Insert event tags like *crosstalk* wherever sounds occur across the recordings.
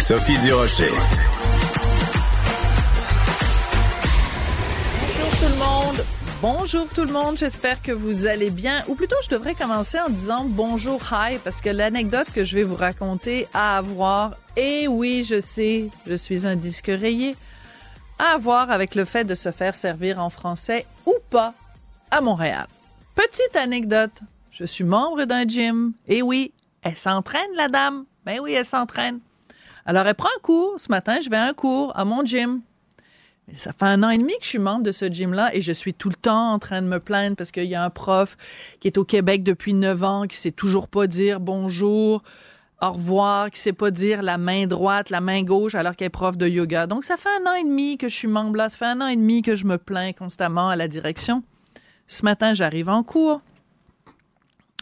Sophie Durocher. Bonjour tout le monde. Bonjour tout le monde, j'espère que vous allez bien. Ou plutôt, je devrais commencer en disant bonjour, hi, parce que l'anecdote que je vais vous raconter à avoir, et oui, je sais, je suis un disque rayé, à avoir avec le fait de se faire servir en français ou pas à Montréal. Petite anecdote, je suis membre d'un gym, et oui, elle s'entraîne, la dame. Ben oui, elle s'entraîne. Alors, elle prend un cours. Ce matin, je vais à un cours à mon gym. Mais ça fait un an et demi que je suis membre de ce gym-là et je suis tout le temps en train de me plaindre parce qu'il y a un prof qui est au Québec depuis neuf ans, qui sait toujours pas dire bonjour, au revoir, qui sait pas dire la main droite, la main gauche alors qu'elle est prof de yoga. Donc, ça fait un an et demi que je suis membre là. Ça fait un an et demi que je me plains constamment à la direction. Ce matin, j'arrive en cours.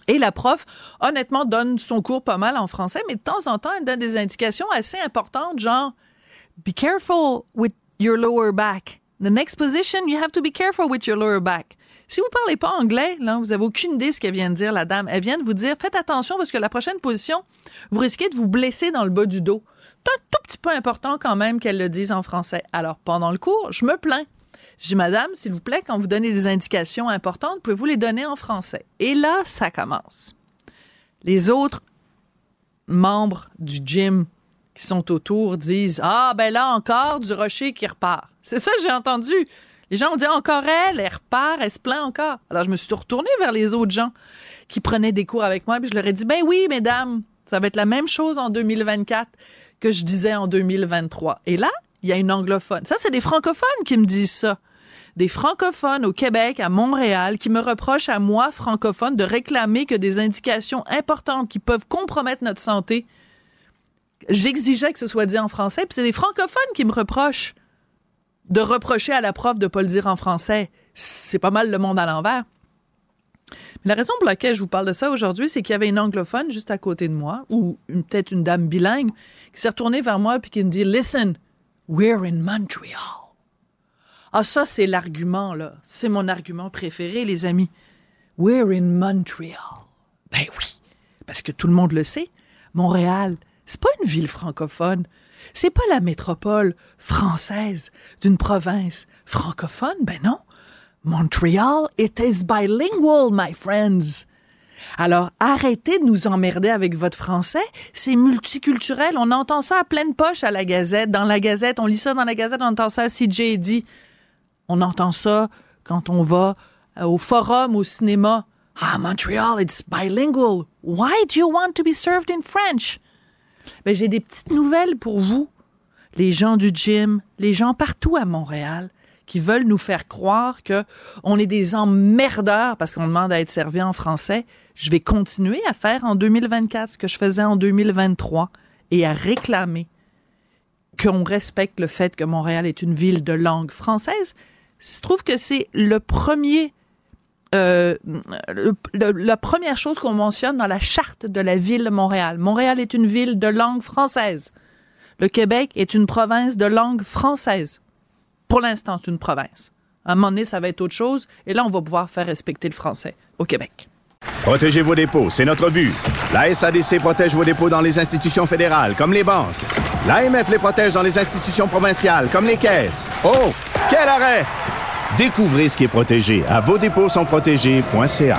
Et la prof, honnêtement, donne son cours pas mal en français, mais de temps en temps, elle donne des indications assez importantes, genre Be careful with your lower back. The next position, you have to be careful with your lower back. Si vous parlez pas anglais, là, vous avez aucune idée de ce qu'elle vient de dire, la dame. Elle vient de vous dire, faites attention parce que la prochaine position, vous risquez de vous blesser dans le bas du dos. C'est un tout petit peu important quand même qu'elle le dise en français. Alors, pendant le cours, je me plains. Je dis, Madame, s'il vous plaît, quand vous donnez des indications importantes, pouvez-vous les donner en français? Et là, ça commence. Les autres membres du gym qui sont autour disent Ah, ben là encore, du rocher qui repart. C'est ça que j'ai entendu. Les gens ont dit encore elle, elle repart, elle se plaint encore. Alors je me suis retournée vers les autres gens qui prenaient des cours avec moi, puis je leur ai dit Ben oui, mesdames, ça va être la même chose en 2024 que je disais en 2023. Et là, il y a une anglophone. Ça, c'est des francophones qui me disent ça. Des francophones au Québec, à Montréal, qui me reprochent à moi, francophone, de réclamer que des indications importantes qui peuvent compromettre notre santé, j'exigeais que ce soit dit en français. Puis c'est des francophones qui me reprochent de reprocher à la prof de pas le dire en français. C'est pas mal le monde à l'envers. La raison pour laquelle je vous parle de ça aujourd'hui, c'est qu'il y avait une anglophone juste à côté de moi, ou peut-être une dame bilingue, qui s'est retournée vers moi et qui me dit Listen, we're in Montreal. Ah, ça, c'est l'argument, là. C'est mon argument préféré, les amis. We're in Montreal. Ben oui, parce que tout le monde le sait. Montréal, c'est pas une ville francophone. C'est pas la métropole française d'une province francophone. Ben non. Montreal, it is bilingual, my friends. Alors, arrêtez de nous emmerder avec votre français. C'est multiculturel. On entend ça à pleine poche à la Gazette. Dans la Gazette, on lit ça dans la Gazette, on entend ça à CJ dit. On entend ça quand on va au forum, au cinéma. Ah, Montreal, it's bilingual. Why do you want to be served in French? Ben, j'ai des petites nouvelles pour vous, les gens du gym, les gens partout à Montréal qui veulent nous faire croire que on est des emmerdeurs parce qu'on demande à être servi en français. Je vais continuer à faire en 2024 ce que je faisais en 2023 et à réclamer qu'on respecte le fait que Montréal est une ville de langue française. Je trouve que c'est le premier euh, la première chose qu'on mentionne dans la charte de la ville de Montréal. Montréal est une ville de langue française. Le Québec est une province de langue française. Pour l'instant, c'est une province. À un moment donné, ça va être autre chose. Et là, on va pouvoir faire respecter le français au Québec. Protégez vos dépôts, c'est notre but. La SADC protège vos dépôts dans les institutions fédérales, comme les banques. L'AMF les protège dans les institutions provinciales, comme les caisses. Oh, quel arrêt! Découvrez ce qui est protégé à vos dépôts sont protégés.ca.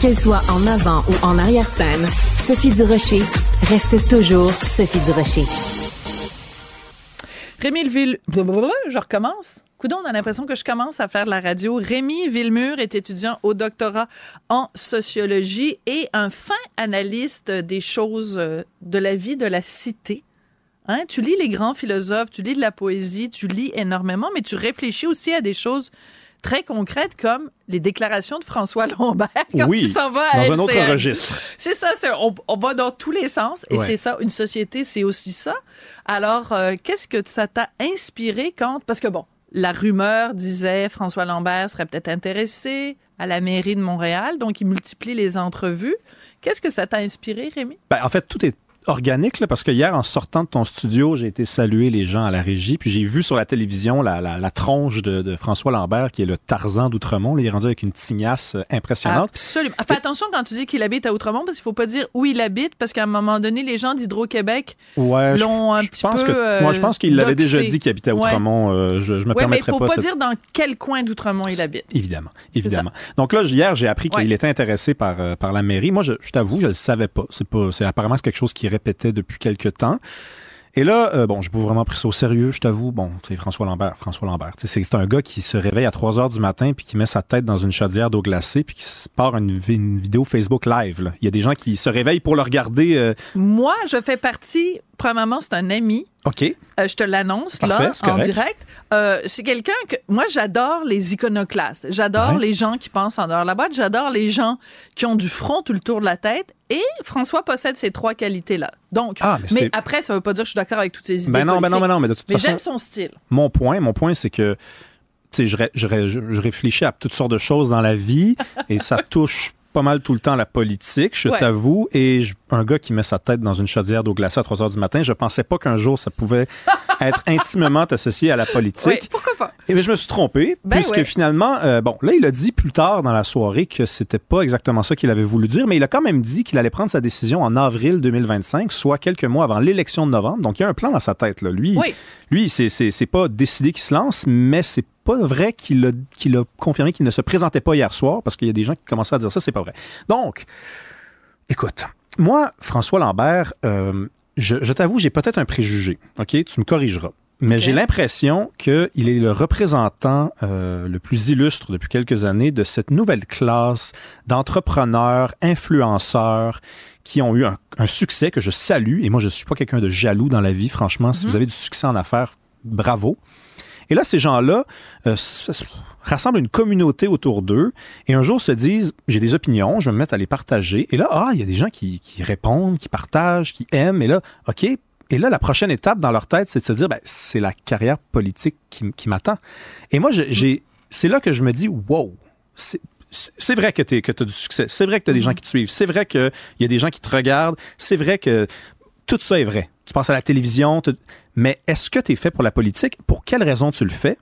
Qu'elle soit en avant ou en arrière-scène, Sophie Durocher reste toujours Sophie Durocher. Rémi Ville... Je recommence. Coudon, on a l'impression que je commence à faire de la radio. Rémi Villemur est étudiant au doctorat en sociologie et un fin analyste des choses euh, de la vie de la cité. Hein? Tu lis les grands philosophes, tu lis de la poésie, tu lis énormément, mais tu réfléchis aussi à des choses très concrètes comme les déclarations de François *laughs* Lombert quand Oui, s'en vas à dans un autre registre. C'est ça, c'est- on, on va dans tous les sens et Ouais. c'est ça, une société, c'est aussi ça. Alors, euh, qu'est-ce que ça t'a inspiré quand... Parce que bon, la rumeur disait François Lambert serait peut-être intéressé à la mairie de Montréal, donc il multiplie les entrevues. Qu'est-ce que ça t'a inspiré, Rémi? Ben, en fait, tout est organique, là, parce que hier, en sortant de ton studio, j'ai été saluer les gens à la régie, puis j'ai vu sur la télévision la, la, la tronche de, de François Lambert, qui est le Tarzan d'Outremont. Il est rendu avec une tignasse euh, impressionnante. Absolument. Fais attention quand tu dis qu'il habite à Outremont, parce qu'il faut pas dire où il habite, parce qu'à un moment donné, les gens d'Hydro-Québec Ouais, l'ont un je petit pense peu, que, euh, moi, je pense qu'il l'avait déjà dit qu'il habitait à Ouais. Outremont. Euh, je, je me Oui, mais il faut pas. pas cette- dire dans quel coin d'Outremont il habite. Évidemment, évidemment. Donc là, hier, j'ai appris qu'il Ouais. était intéressé par, euh, par la mairie. Moi, je, je t'avoue, je le savais pas. C'est pas, c'est apparemment c'est quelque chose qu'il répétait depuis quelques temps. Et là, euh, bon, j'ai pas vraiment pris ça au sérieux, je t'avoue. Bon, c'est François Lambert, François Lambert. C'est un gars qui se réveille à 3 heures du matin puis qui met sa tête dans une chaudière d'eau glacée puis qui part une, vi- une vidéo Facebook live. Il y a des gens qui se réveillent pour le regarder. euh, Moi, je fais partie, premièrement, c'est un ami. OK. Euh, je te l'annonce là en correct. direct. Euh, c'est quelqu'un que moi j'adore les iconoclastes. J'adore Ouais. les gens qui pensent en dehors de la boîte. J'adore les gens qui ont du front tout le tour de la tête. Et François possède ces trois qualités là. Donc, Ah, mais après ça veut pas dire que je suis d'accord avec toutes ces idées. Ben non, ben non, ben non, mais de toute Mais façon. j'aime son style. mon point, mon point, c'est que je, ré- je, ré- je- je réfléchis à toutes sortes de choses dans la vie et ça *laughs* touche pas mal tout le temps la politique, je Ouais. t'avoue. Et je- un gars qui met sa tête dans une chaudière d'eau glacée à 3 heures du matin, je pensais pas qu'un jour ça pouvait *laughs* être intimement associé à la politique. Oui, pourquoi pas? Et bien, je me suis trompé, Ben puisque ouais. finalement, euh, bon, là, il a dit plus tard dans la soirée que c'était pas exactement ça qu'il avait voulu dire, mais il a quand même dit qu'il allait prendre sa décision en avril 2025, soit quelques mois avant l'élection de novembre. Donc, il y a un plan dans sa tête, là. Lui, Oui. lui c'est, c'est, c'est pas décidé qu'il se lance, mais c'est pas vrai qu'il a, qu'il a confirmé qu'il ne se présentait pas hier soir, parce qu'il y a des gens qui commençaient à dire ça, c'est pas vrai. Donc, écoute, moi, François Lambert, euh, je, je t'avoue, j'ai peut-être un préjugé, OK? Tu me corrigeras. Mais j'ai l'impression qu'il est le représentant euh, le plus illustre depuis quelques années de cette nouvelle classe d'entrepreneurs, influenceurs qui ont eu un, un succès que je salue. Et moi, je suis pas quelqu'un de jaloux dans la vie, franchement. Si vous avez du succès en affaires, bravo. Et là, ces gens-là euh, rassemblent une communauté autour d'eux et un jour se disent, j'ai des opinions, je vais me mettre à les partager. Et là, ah, il y a des gens qui, qui répondent, qui partagent, qui aiment. Et là, OK. Et là, la prochaine étape dans leur tête, c'est de se dire, ben, c'est la carrière politique qui, m'attend. Et moi, j'ai, c'est là que je me dis, wow, c'est, vrai que tu as du succès. C'est vrai que tu as des gens qui te suivent. C'est vrai qu'il y a des gens qui te regardent. C'est vrai que tout ça est vrai. Tu penses à la télévision, mais est-ce que tu es fait pour la politique? Pour quelle raison tu le fais?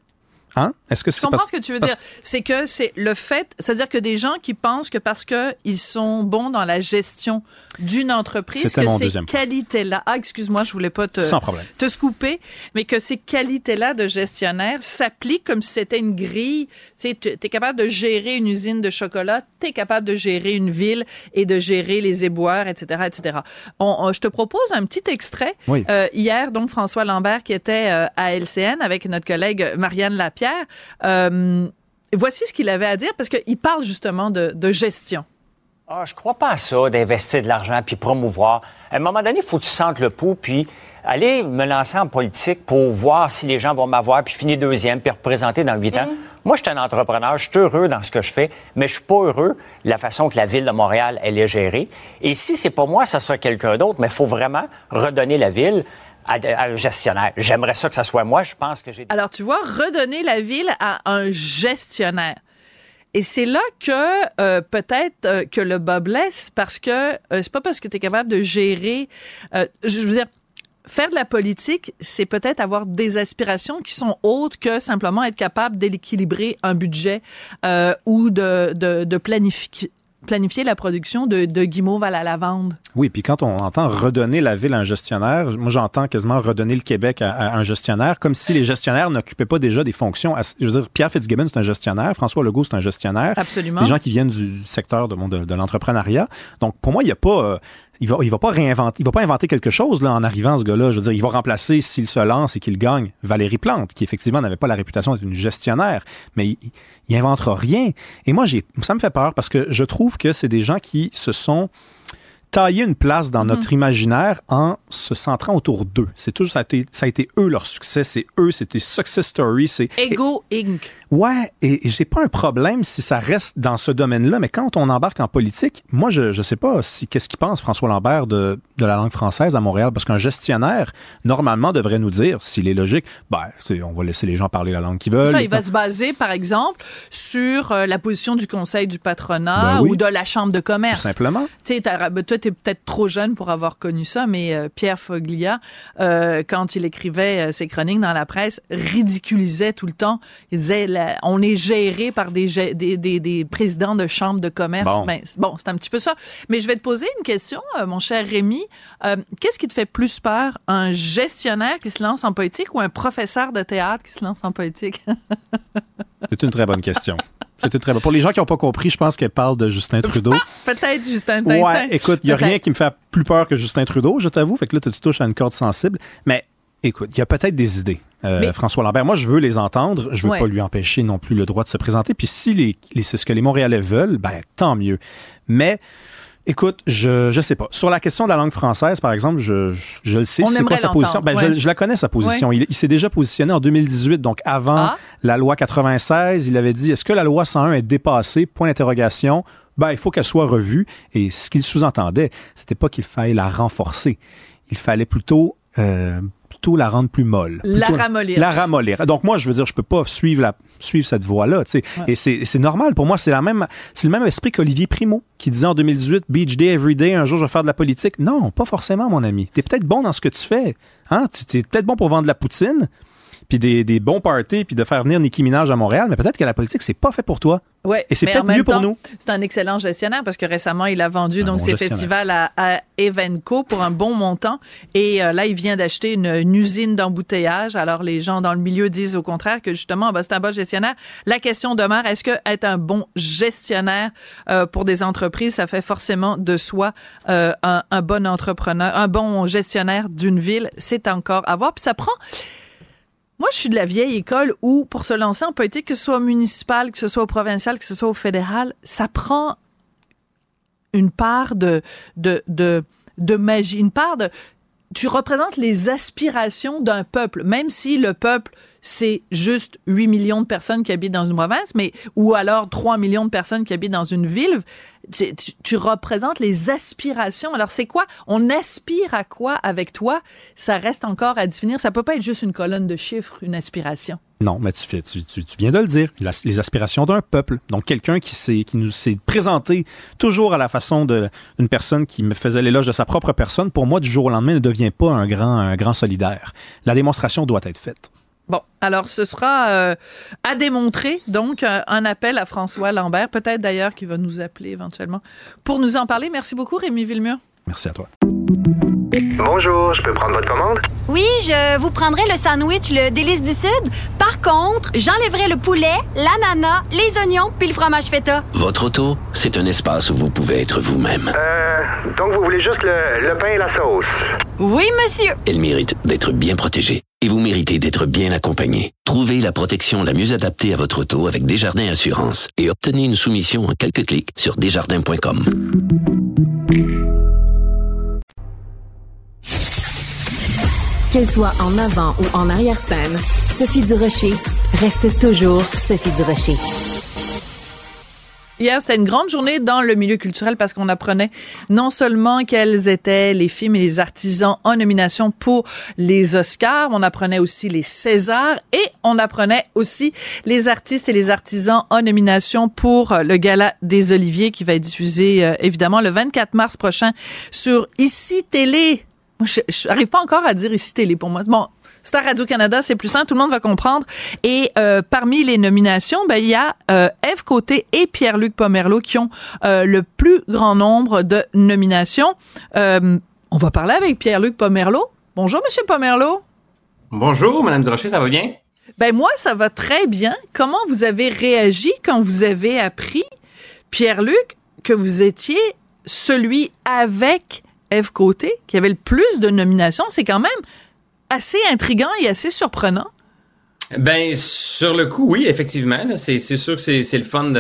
Hein? Est-ce que Je comprends parce ce que tu veux parce- dire. C'est que c'est le fait, c'est-à-dire que des gens qui pensent que parce que ils sont bons dans la gestion d'une entreprise, que ces qualités-là, ah excuse-moi, je voulais pas te Sans problème. te scooper, mais que ces qualités-là de gestionnaire s'appliquent comme si c'était une grille. Tu es capable de gérer une usine de chocolat, tu es capable de gérer une ville et de gérer les éboueurs, etc., etc. On, on- je te propose un petit extrait. Oui. Euh, hier, donc, François Lambert qui était euh, à LCN avec notre collègue Marianne Lapierre. Euh, voici ce qu'il avait à dire parce qu'il parle justement de, de gestion. Ah, je crois pas à ça, d'investir de l'argent puis promouvoir. À un moment donné, il faut que tu sentes le pouls, puis aller me lancer en politique pour voir si les gens vont m'avoir, puis finir deuxième, puis représenter dans huit ans. Moi, je suis un entrepreneur, je suis heureux dans ce que je fais, mais je suis pas heureux de la façon que la ville de Montréal, elle est gérée. Et si c'est pas moi, ça sera quelqu'un d'autre, mais il faut vraiment redonner la ville à, à un gestionnaire. J'aimerais ça que ça soit moi. Je pense que j'ai... Alors, tu vois, redonner la ville à un gestionnaire. Et c'est là que euh, peut-être euh, que le bas blesse parce que euh, c'est pas parce que tu es capable de gérer. euh, je veux dire, faire de la politique, c'est peut-être avoir des aspirations qui sont autres que simplement être capable d'équilibrer un budget ou de, de, de planifier planifier la production de, de guimauve à la lavande? Oui, puis quand on entend redonner la ville à un gestionnaire, moi j'entends quasiment redonner le Québec à, un gestionnaire, comme si les gestionnaires n'occupaient pas déjà des fonctions. Je veux dire, Pierre Fitzgibbon, c'est un gestionnaire, François Legault, c'est un gestionnaire. Absolument. Des gens qui viennent du secteur de, de, de l'entrepreneuriat. Donc, pour moi, il n'y a pas... Euh, il va, va pas inventer quelque chose là en arrivant ce gars-là. Je veux dire, il va remplacer s'il se lance et qu'il gagne Valérie Plante, qui effectivement n'avait pas la réputation d'être une gestionnaire, mais il, il inventera rien. Et moi, j'ai, ça me fait peur parce que je trouve que c'est des gens qui se sont tailler une place dans notre mhm. imaginaire en se centrant autour d'eux. C'est toujours ça a été ça a été eux leur succès, c'est eux, c'était success story, c'est Ego Inc. Ouais, et, j'ai pas un problème si ça reste dans ce domaine-là, mais quand on embarque en politique, moi je je sais pas si qu'est-ce qu'il pense François Lambert de de la langue française à Montréal parce qu'un gestionnaire normalement devrait nous dire s'il est logique, ben on va laisser les gens parler la langue qu'ils veulent. Ça, il va se baser par exemple sur euh, la position du conseil du patronat ben ou de la chambre de commerce. Tout simplement. Tu sais peut-être trop jeune pour avoir connu ça, mais euh, Pierre Foglia, euh, quand il écrivait euh, ses chroniques dans la presse, ridiculisait tout le temps. Il disait, on est géré par des, des, des, présidents de chambres de commerce. Bon, ben, bon c'est un petit peu ça. Mais je vais te poser une question, mon cher Rémi. Qu'est-ce qui te fait plus peur, un gestionnaire qui se lance en politique ou un professeur de théâtre qui se lance en politique? *laughs* C'est une très bonne question. C'était très bon. Pour les gens qui n'ont pas compris, je pense qu'elle parle de Justin Trudeau. *laughs* Peut-être Justin Trudeau. Ouais, écoute, il n'y a rien qui me fait plus peur que Justin Trudeau, je t'avoue. Fait que là, tu touches à une corde sensible? Mais écoute, il y a peut-être des idées. Euh, François Lambert, moi, je veux les entendre. Je veux pas lui empêcher non plus le droit de se présenter. Puis si les, c'est ce que les Montréalais veulent, ben tant mieux. Mais Écoute, je je sais pas. Sur la question de la langue française, par exemple, je, je, le sais, c'est quoi sa position? Ben, je, la connais, sa position. Il, s'est déjà positionné en 2018, donc avant ah. la loi 96. Il avait dit, est-ce que la loi 101 est dépassée? Point d'interrogation. Ben, il faut qu'elle soit revue. Et ce qu'il sous-entendait, c'était pas qu'il fallait la renforcer. Il fallait plutôt euh, la rendre plus molle. la ramollir. La ramollir. Donc moi, je veux dire, je peux pas suivre la suivre cette voie-là, tu sais. Et c'est normal pour moi, c'est la même c'est le même esprit qu'Olivier Primo qui disait en 2018 Beach Day every day, un jour je vais faire de la politique. Non, pas forcément mon ami. Tu es peut-être bon dans ce que tu fais. Hein? Tu es peut-être bon pour vendre de la poutine, puis des, des, bons parties, puis de faire venir Nicki Minaj à Montréal, mais peut-être que la politique, c'est pas fait pour toi. Ouais, et c'est peut-être mieux pour nous. C'est un excellent gestionnaire parce que récemment, il a vendu donc ses festivals à, à, Evenco pour un bon montant. Et euh, là, il vient d'acheter une, usine d'embouteillage. Alors, les gens dans le milieu disent au contraire que justement, bah, c'est un bon gestionnaire. La question demeure, est-ce que être un bon gestionnaire euh, pour des entreprises, ça fait forcément de soi euh, un, un bon entrepreneur, un bon gestionnaire d'une ville? C'est encore à voir. Puis ça prend moi, je suis de la vieille école où, pour se lancer en politique, que ce soit municipal, que ce soit au provincial, que ce soit au fédéral, ça prend une part de, de, de, de magie, une part de... Tu représentes les aspirations d'un peuple, même si le peuple c'est juste 8 millions de personnes qui habitent dans une province, mais ou alors 3 millions de personnes qui habitent dans une ville. Tu, représentes les aspirations. Alors c'est quoi? On aspire à quoi avec toi? Ça reste encore à définir. Ça peut pas être juste une colonne de chiffres, une aspiration. Non, mais tu, viens de le dire, les aspirations d'un peuple. Donc quelqu'un qui qui nous s'est présenté toujours à la façon d'une personne qui me faisait l'éloge de sa propre personne. Pour moi, du jour au lendemain, ne devient pas un grand un grand solidaire. La démonstration doit être faite. Bon, alors ce sera euh, à démontrer, donc euh, un appel à François Lambert, peut-être d'ailleurs qui va nous appeler éventuellement pour nous en parler. Merci beaucoup Rémi Villemur. Merci à toi. Bonjour, je peux prendre votre commande? Oui, je vous prendrai le sandwich, le délice du Sud. Par contre, j'enlèverai le poulet, l'ananas, les oignons puis le fromage feta. Votre auto, c'est un espace où vous pouvez être vous-même. Euh, donc vous voulez juste le, le pain et la sauce? Oui, monsieur. Elle mérite d'être bien protégée et vous méritez d'être bien accompagné. Trouvez la protection la mieux adaptée à votre auto avec Desjardins Assurance et obtenez une soumission en quelques clics sur desjardins.com. Qu'elle soit en avant ou en arrière-scène, Sophie Durocher reste toujours Sophie Durocher. Hier, c'était une grande journée dans le milieu culturel parce qu'on apprenait non seulement quels étaient les films et les artisans en nomination pour les Oscars, on apprenait aussi les Césars et on apprenait aussi les artistes et les artisans en nomination pour le Gala des Oliviers qui va être diffusé euh, évidemment le 24 mars prochain sur Ici Télé. Je, n'arrive pas encore à dire Ici Télé pour moi. C'est à Radio-Canada, c'est plus simple, tout le monde va comprendre. Et euh, parmi les nominations, ben, il y a euh, Eve Côté et Pierre-Luc Pomerleau qui ont euh, le plus grand nombre de nominations. Euh, on va parler avec Pierre-Luc Pomerleau. Bonjour, Monsieur Pomerleau. Bonjour, Madame Durocher, ça va bien? Ben moi, ça va très bien. Comment vous avez réagi quand vous avez appris, Pierre-Luc, que vous étiez celui avec Eve Côté qui avait le plus de nominations? C'est quand même assez intriguant et assez surprenant. Ben sur le coup, oui, effectivement. C'est sûr que c'est le fun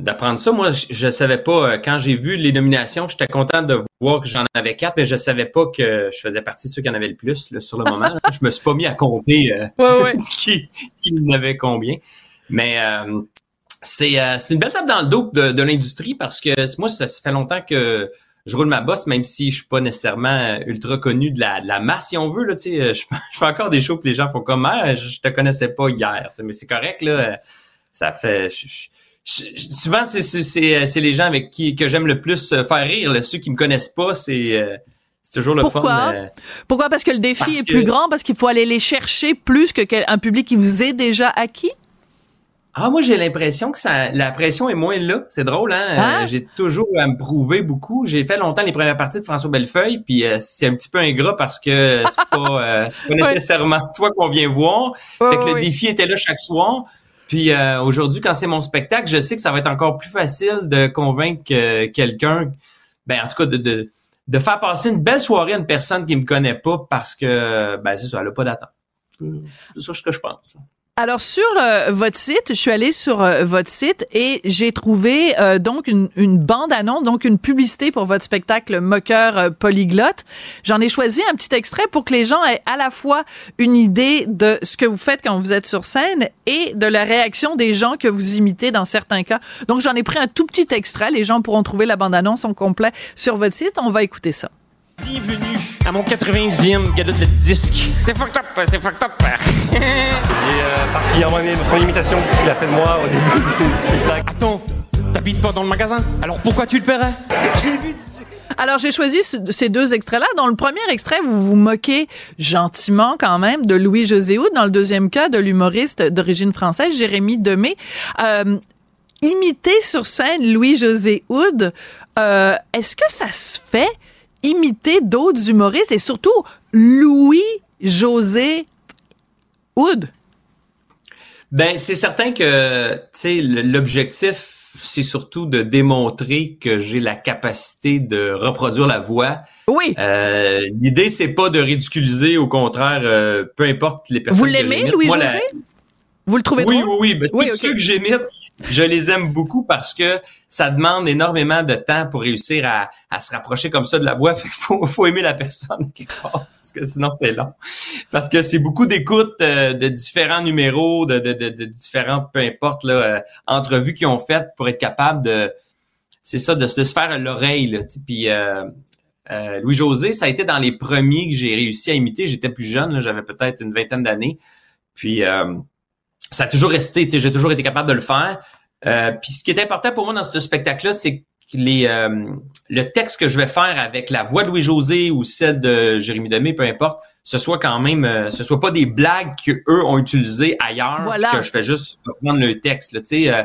d'apprendre ça. Moi, je, je savais pas euh, quand j'ai vu les nominations, j'étais content de voir que j'en avais quatre, mais je savais pas que je faisais partie de ceux qui en avaient le plus là, sur le moment. je me suis pas mis à compter euh, ouais, ouais. *laughs* qui, qui en avait combien. Mais euh, c'est euh, une belle tape dans le dos de, de l'industrie parce que moi, ça, ça fait longtemps que je roule ma bosse, même si je suis pas nécessairement ultra connu de la, de la masse, si on veut. Là, tu sais, je, *laughs* je fais encore des shows que les gens font comme ah, je, te connaissais pas hier. Mais c'est correct, là. Ça fait. je- souvent, c'est c'est- c'est c'est les gens avec qui que j'aime le plus euh, faire rire. là. Ceux qui me connaissent pas, c'est euh, c'est toujours le Pourquoi? fun. euh, Pourquoi? Parce que le défi est que- plus grand, parce qu'il faut aller les chercher plus que un public qui vous est déjà acquis? Ah, moi, j'ai l'impression que ça, la pression est moins là. C'est drôle, hein? Hein? Euh, j'ai toujours à me prouver beaucoup. J'ai fait longtemps les premières parties de François Bellefeuille, puis euh, c'est un petit peu ingrat parce que c'est pas, euh, pas *laughs* nécessairement toi qu'on vient voir. Fait que le défi était là chaque soir. Puis euh, aujourd'hui, quand c'est mon spectacle, je sais que ça va être encore plus facile de convaincre euh, quelqu'un, ben en tout cas de, de de faire passer une belle soirée à une personne qui me connaît pas parce que ben c'est ça, elle a pas d'attente. C'est ça ce que je pense. Alors sur euh, votre site, je suis allée sur euh, votre site et j'ai trouvé euh, donc une, une bande annonce, donc une publicité pour votre spectacle Moqueur euh, polyglotte. J'en ai choisi un petit extrait pour que les gens aient à la fois une idée de ce que vous faites quand vous êtes sur scène et de la réaction des gens que vous imitez dans certains cas. Donc j'en ai pris un tout petit extrait. Les gens pourront trouver la bande annonce en complet sur votre site. On va écouter ça. Bienvenue à mon 90e galop de disque. C'est fucked up, c'est fucked up. *laughs* Et euh, particulièrement aimé son imitation qu'il a fait de moi au début *laughs* du spectacle. Attends, t'habites pas dans le magasin? Alors pourquoi tu le paierais? J'ai vu alors, j'ai choisi ce- ces deux extraits-là. Dans le premier extrait, vous vous moquez gentiment quand même de Louis-José Houd. Dans le deuxième cas, de l'humoriste d'origine française, Jérémy Demé. Euh, imiter sur scène Louis-José Houd, euh, est-ce que ça se fait imiter d'autres humoristes et surtout Louis-José Houd? Ben, c'est certain que, tu sais, l'objectif, c'est surtout de démontrer que j'ai la capacité de reproduire la voix. Oui. Euh, L'idée, c'est pas de ridiculiser, au contraire, euh, peu importe les personnes Vous l'aimez, Louis-José? Vous le trouvez oui, drôle? oui, oui. Oui, tous ceux que j'imite, je les aime beaucoup parce que ça demande énormément de temps pour réussir à, à se rapprocher comme ça de la voix. *laughs* Fait qu'il faut, faut aimer la personne *laughs* quelque part, parce que sinon c'est long. Parce que c'est beaucoup d'écoutes euh, de différents numéros, de, de, de, de différentes, peu importe, là, euh, entrevues qu'ils ont faites pour être capable de, c'est ça, de, se- faire l'oreille. Là. Puis euh, euh, Louis-José, ça a été dans les premiers que j'ai réussi à imiter. J'étais plus jeune, là, j'avais peut-être une vingtaine d'années. Puis euh, ça a toujours resté, tu sais, j'ai toujours été capable de le faire. Euh, puis ce qui est important pour moi dans ce spectacle-là, c'est que les, euh, le texte que je vais faire avec la voix de Louis-José ou celle de Jérémy Demé, peu importe, ce soit quand même, euh, ce soit pas des blagues qu'eux ont utilisées ailleurs, Voilà. que je fais juste reprendre le texte. Là, tu sais, euh,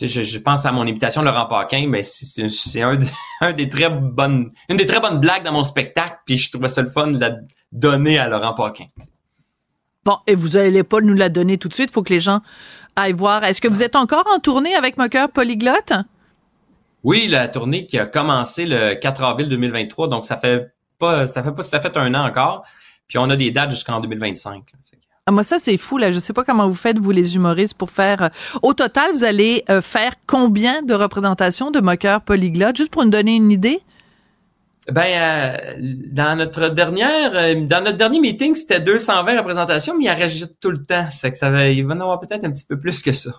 je, je pense à mon imitation de Laurent Paquin, mais c'est- c'est un, *laughs* un des très bonnes, une des très bonnes blagues dans mon spectacle, puis je trouvais ça le fun de la donner à Laurent Paquin. Bon, et vous allez pas nous la donner tout de suite. faut que les gens aillent voir. Est-ce que vous êtes encore en tournée avec Moqueur Polyglotte? Oui, la tournée qui a commencé le 4 avril 2023, donc ça fait pas, ça fait pas tout à fait un an encore. Puis on a des dates jusqu'en 2025. Ah, moi, ça, c'est fou, là. Je sais pas comment vous faites, vous, les humoristes, pour faire... euh, Au total, vous allez euh, faire combien de représentations de Moqueur Polyglotte? Juste pour nous donner une idée? Ben, euh, dans notre dernière, euh, dans notre dernier meeting, c'était 220 représentations, mais il en rajoute tout le temps. C'est que ça va, il va en avoir peut-être un petit peu plus que ça.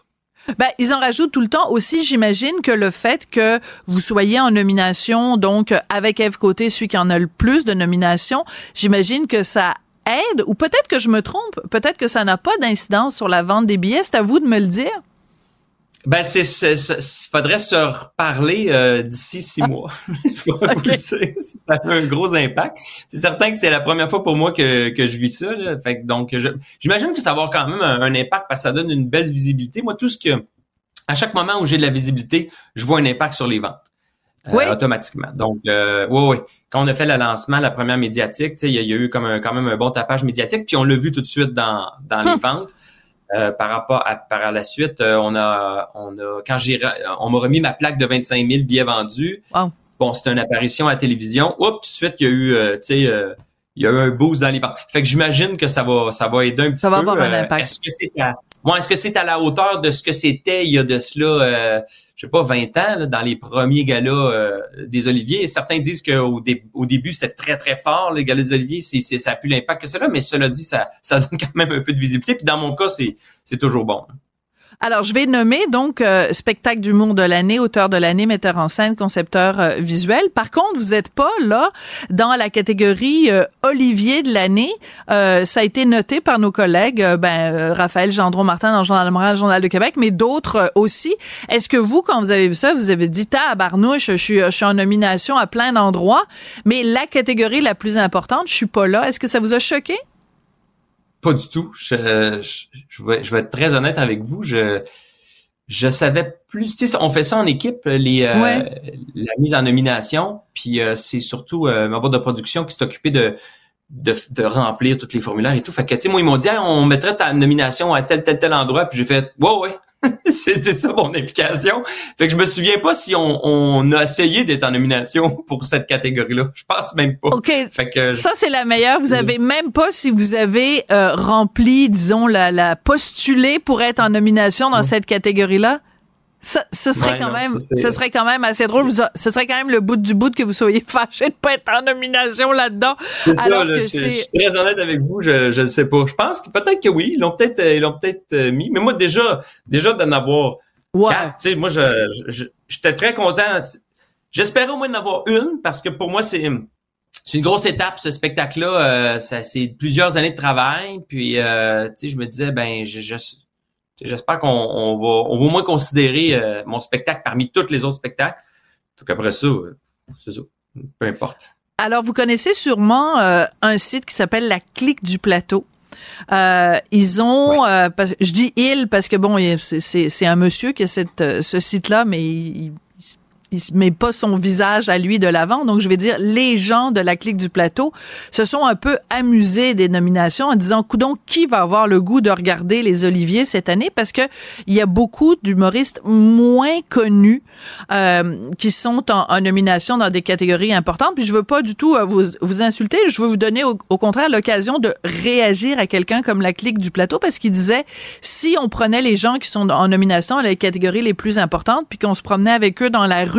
Ben, ils en rajoutent tout le temps aussi. J'imagine que le fait que vous soyez en nomination, donc avec Eve Côté, celui qui en a le plus de nominations, j'imagine que ça aide, ou peut-être que je me trompe, peut-être que ça n'a pas d'incidence sur la vente des billets. C'est à vous de me le dire. Ben, c'est, c'est, c'est- faudrait se reparler euh, d'ici six mois. *laughs* *laughs* Je vais vous le dire, ça a un gros impact. C'est certain que c'est la première fois pour moi que, que je vis ça. Là. Fait que donc, je- j'imagine que ça va avoir quand même un, un impact parce que ça donne une belle visibilité. Moi, tout ce que, à chaque moment où j'ai de la visibilité, je vois un impact sur les ventes. euh, Oui. automatiquement. Donc, euh, oui, oui. Quand on a fait le lancement, la première médiatique, il y, a- il y a eu comme un- quand même un bon tapage médiatique, puis on l'a vu tout de suite dans, dans les Hum. ventes. Euh, par rapport à par la suite, euh, on a on a quand j'ai ra- on m'a remis ma plaque de 25 000 billets vendus. Wow. Bon, c'était une apparition à la télévision. Oups, tout de suite il y a eu euh, tu sais euh, il y a eu un boost dans les ventes. Fait que j'imagine que ça va ça va aider un petit Ça va peu. avoir un Euh, impact. Est-ce que c'est à bon, est-ce que c'est à la hauteur de ce que c'était il y a de cela euh, je sais pas 20 ans dans les premiers galas euh, des Oliviers? Certains disent qu'au au début c'était très très fort les galas des Oliviers, ça a plus l'impact que cela, mais cela dit ça ça *laughs* donne quand même un peu de visibilité. Puis dans mon cas c'est toujours bon. Alors, je vais nommer donc euh, spectacle d'humour de l'année, auteur de l'année, metteur en scène, concepteur euh, visuel. Par contre, vous n'êtes pas là dans la catégorie euh, Olivier de l'année. Euh, ça a été noté par nos collègues, euh, ben, Raphaël Gendron-Martin dans le Journal de Montréal, le Journal de Québec, mais d'autres aussi. Est-ce que vous, quand vous avez vu ça, vous avez dit, tabarnouche, je suis, je suis en nomination à plein d'endroits, mais la catégorie la plus importante, je suis pas là. Est-ce que ça vous a choqué? Pas du tout. Je, je, je vais, je vais être très honnête avec vous. Je, je savais plus. Tu sais, on fait ça en équipe, les, euh, Ouais. la mise en nomination. Puis euh, c'est surtout euh, ma boîte de production qui s'est occupée de, de, de remplir tous les formulaires et tout. Fait que, tu sais, moi, ils m'ont dit, Hey, on mettrait ta nomination à tel, tel, tel endroit. Puis j'ai fait, ouais, ouais. *laughs* C'était ça mon implication. Fait que je me souviens pas si on, on a essayé d'être en nomination *laughs* pour cette catégorie-là. Je pense même pas. OK. Fait que Ça, c'est la meilleure. Vous avez même pas si vous avez euh, rempli, disons, la, la postulé pour être en nomination dans cette catégorie-là? Ça, ce serait Ouais, quand non, même, ce serait quand même assez drôle. Vous a- ce serait quand même le bout du bout que vous soyez *laughs* fâché de pas être en nomination là-dedans. C'est ça, là, que je, suis très honnête avec vous, je je le sais pas. Je pense que peut-être que oui, ils l'ont peut-être euh, ils l'ont peut-être euh, mis, mais moi déjà déjà d'en avoir Ouais. tu sais, moi je j'étais très content. J'espérais au moins d'en avoir une parce que pour moi c'est c'est une grosse étape ce spectacle là, ça c'est plusieurs années de travail, puis euh, tu sais je me disais ben je, je- j'espère qu'on on va on va au moins considérer euh, mon spectacle parmi tous les autres spectacles. Donc après ça, euh, c'est ça, peu importe. Alors, vous connaissez sûrement euh, un site qui s'appelle la Clique du Plateau. Euh, ils ont, euh, parce- je dis il parce que bon, c'est- un monsieur qui a cette, ce site-là, mais il, il, met pas son visage à lui de l'avant. Donc, je vais dire, les gens de la clique du plateau se sont un peu amusés des nominations en disant, coudon, qui va avoir le goût de regarder les Oliviers cette année? Parce que il y a beaucoup d'humoristes moins connus euh, qui sont en, en nomination dans des catégories importantes. Puis je veux pas du tout euh, vous, vous insulter. Je veux vous donner au, au contraire l'occasion de réagir à quelqu'un comme la clique du plateau parce qu'il disait, si on prenait les gens qui sont en nomination dans les catégories les plus importantes, puis qu'on se promenait avec eux dans la rue,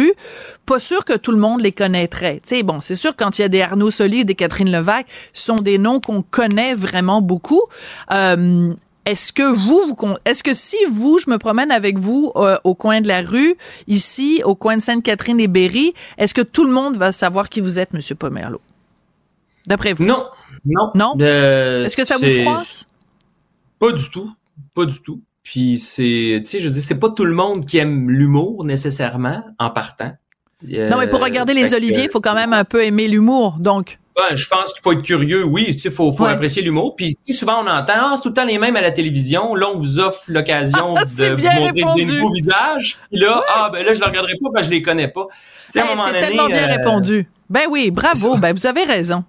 pas sûr que tout le monde les connaîtrait. Tu sais, bon, c'est sûr quand il y a des Arnaud Soli et des Catherine Levac, ce sont des noms qu'on connaît vraiment beaucoup. Euh, est-ce que vous, vous est-ce que si vous, je me promène avec vous euh, au coin de la rue, ici, au coin de Sainte-Catherine et Berry, est-ce que tout le monde va savoir qui vous êtes, Monsieur Pomerleau? D'après vous? Non, non. Non? Euh, Est-ce que ça vous froisse? Pas du tout, pas du tout. Puis c'est, tu sais, je dis, c'est pas tout le monde qui aime l'humour nécessairement en partant. non, mais pour regarder les Euh, fait que- Oliviers, il faut quand même un peu aimer l'humour, donc. Ouais, je pense qu'il faut être curieux, oui, tu sais, faut, faut Ouais. apprécier l'humour. Puis tu sais, souvent on entend, ah, c'est tout le temps les mêmes à la télévision. Là, on vous offre l'occasion Ah, de vous montrer répondu. des nouveaux visages. Puis là, ah, ben là, je le regarderai pas, ben je les connais pas. Tu sais, Hey, c'est tellement bien euh, répondu. Ben oui, bravo, *laughs* ben vous avez raison.